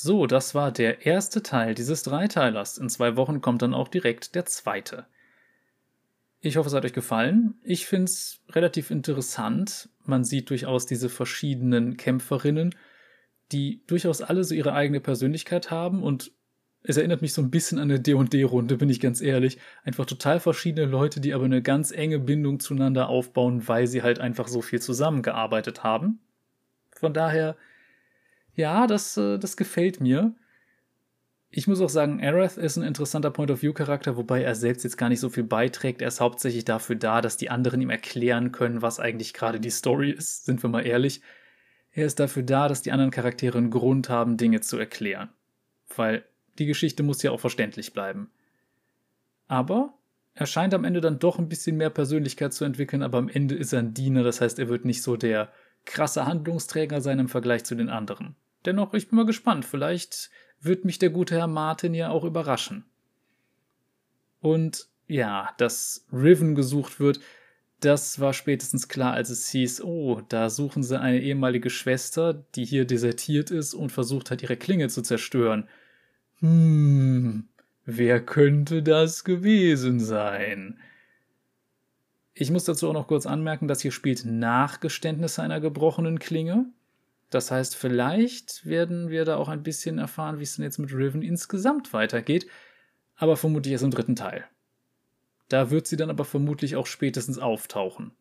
So, das war der erste Teil dieses Dreiteilers. In zwei Wochen kommt dann auch direkt der zweite. Ich hoffe, es hat euch gefallen. Ich finde es relativ interessant. Man sieht durchaus diese verschiedenen Kämpferinnen, die durchaus alle so ihre eigene Persönlichkeit haben und es erinnert mich so ein bisschen an eine D&D-Runde, bin ich ganz ehrlich. Einfach total verschiedene Leute, die aber eine ganz enge Bindung zueinander aufbauen, weil sie halt einfach so viel zusammengearbeitet haben. Von daher ja, das, äh, das gefällt mir. Ich muss auch sagen, Aerith ist ein interessanter Point-of-View-Charakter, wobei er selbst jetzt gar nicht so viel beiträgt. Er ist hauptsächlich dafür da, dass die anderen ihm erklären können, was eigentlich gerade die Story ist, sind wir mal ehrlich. Er ist dafür da, dass die anderen Charaktere einen Grund haben, Dinge zu erklären. Weil die Geschichte muss ja auch verständlich bleiben. Aber er scheint am Ende dann doch ein bisschen mehr Persönlichkeit zu entwickeln, aber am Ende ist er ein Diener, das heißt, er wird nicht so der krasse Handlungsträger sein im Vergleich zu den anderen. Dennoch, ich bin mal gespannt. Vielleicht wird mich der gute Herr Martin ja auch überraschen. Und ja, dass Riven gesucht wird, das war spätestens klar, als es hieß, oh, da suchen sie eine ehemalige Schwester, die hier desertiert ist und versucht hat, ihre Klinge zu zerstören. Hm, wer könnte das gewesen sein? Ich muss dazu auch noch kurz anmerken, dass hier spielt nach Geständnisse einer gebrochenen Klinge. Das heißt, vielleicht werden wir da auch ein bisschen erfahren, wie es denn jetzt mit Riven insgesamt weitergeht, aber vermutlich erst im dritten Teil. Da wird sie dann aber vermutlich auch spätestens auftauchen.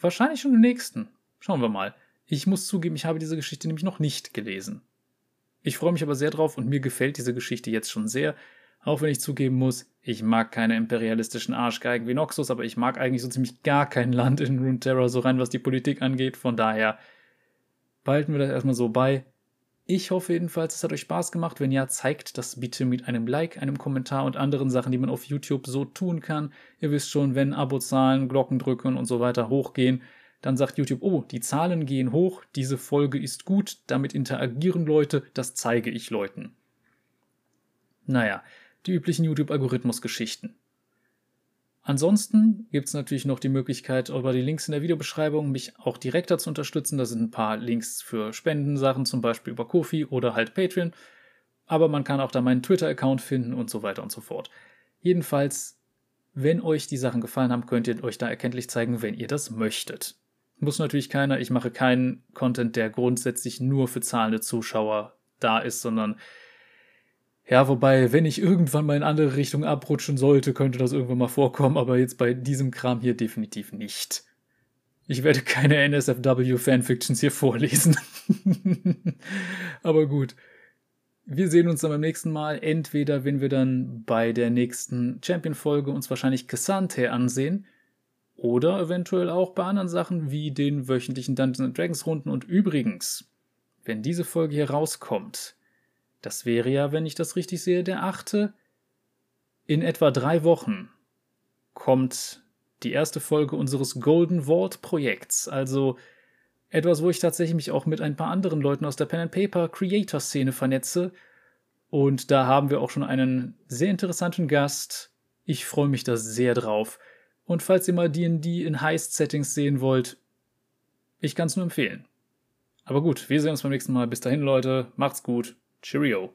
Wahrscheinlich schon im nächsten. Schauen wir mal. Ich muss zugeben, ich habe diese Geschichte nämlich noch nicht gelesen. Ich freue mich aber sehr drauf und mir gefällt diese Geschichte jetzt schon sehr, auch wenn ich zugeben muss, ich mag keine imperialistischen Arschgeigen wie Noxus, aber ich mag eigentlich so ziemlich gar kein Land in Runeterra so rein, was die Politik angeht, von daher behalten wir das erstmal so bei. Ich hoffe jedenfalls, es hat euch Spaß gemacht. Wenn ja, zeigt das bitte mit einem Like, einem Kommentar und anderen Sachen, die man auf YouTube so tun kann. Ihr wisst schon, wenn Abozahlen, Glocken drücken und so weiter hochgehen, dann sagt YouTube, oh, die Zahlen gehen hoch, diese Folge ist gut, damit interagieren Leute, das zeige ich Leuten. Naja, die üblichen YouTube-Algorithmus-Geschichten. Ansonsten gibt es natürlich noch die Möglichkeit, über die Links in der Videobeschreibung mich auch direkter zu unterstützen. Da sind ein paar Links für Spendensachen, zum Beispiel über Kofi oder halt Patreon. Aber man kann auch da meinen Twitter-Account finden und so weiter und so fort. Jedenfalls, wenn euch die Sachen gefallen haben, könnt ihr euch da erkenntlich zeigen, wenn ihr das möchtet. Muss natürlich keiner, ich mache keinen Content, der grundsätzlich nur für zahlende Zuschauer da ist, sondern ja, wobei, wenn ich irgendwann mal in andere Richtungen abrutschen sollte, könnte das irgendwann mal vorkommen, aber jetzt bei diesem Kram hier definitiv nicht. Ich werde keine NSFW-Fanfictions hier vorlesen. aber gut. Wir sehen uns dann beim nächsten Mal. Entweder, wenn wir dann bei der nächsten Champion-Folge uns wahrscheinlich Cassante ansehen. Oder eventuell auch bei anderen Sachen wie den wöchentlichen Dungeons Dragons Runden. Und übrigens, wenn diese Folge hier rauskommt, das wäre ja, wenn ich das richtig sehe, der achte. In etwa drei Wochen kommt die erste Folge unseres Golden Vault Projekts, also etwas, wo ich tatsächlich mich auch mit ein paar anderen Leuten aus der Pen and Paper Creator Szene vernetze. Und da haben wir auch schon einen sehr interessanten Gast. Ich freue mich da sehr drauf. Und falls ihr mal D&D in Heist-Settings sehen wollt, ich kann es nur empfehlen. Aber gut, wir sehen uns beim nächsten Mal. Bis dahin, Leute. Macht's gut. Cheerio.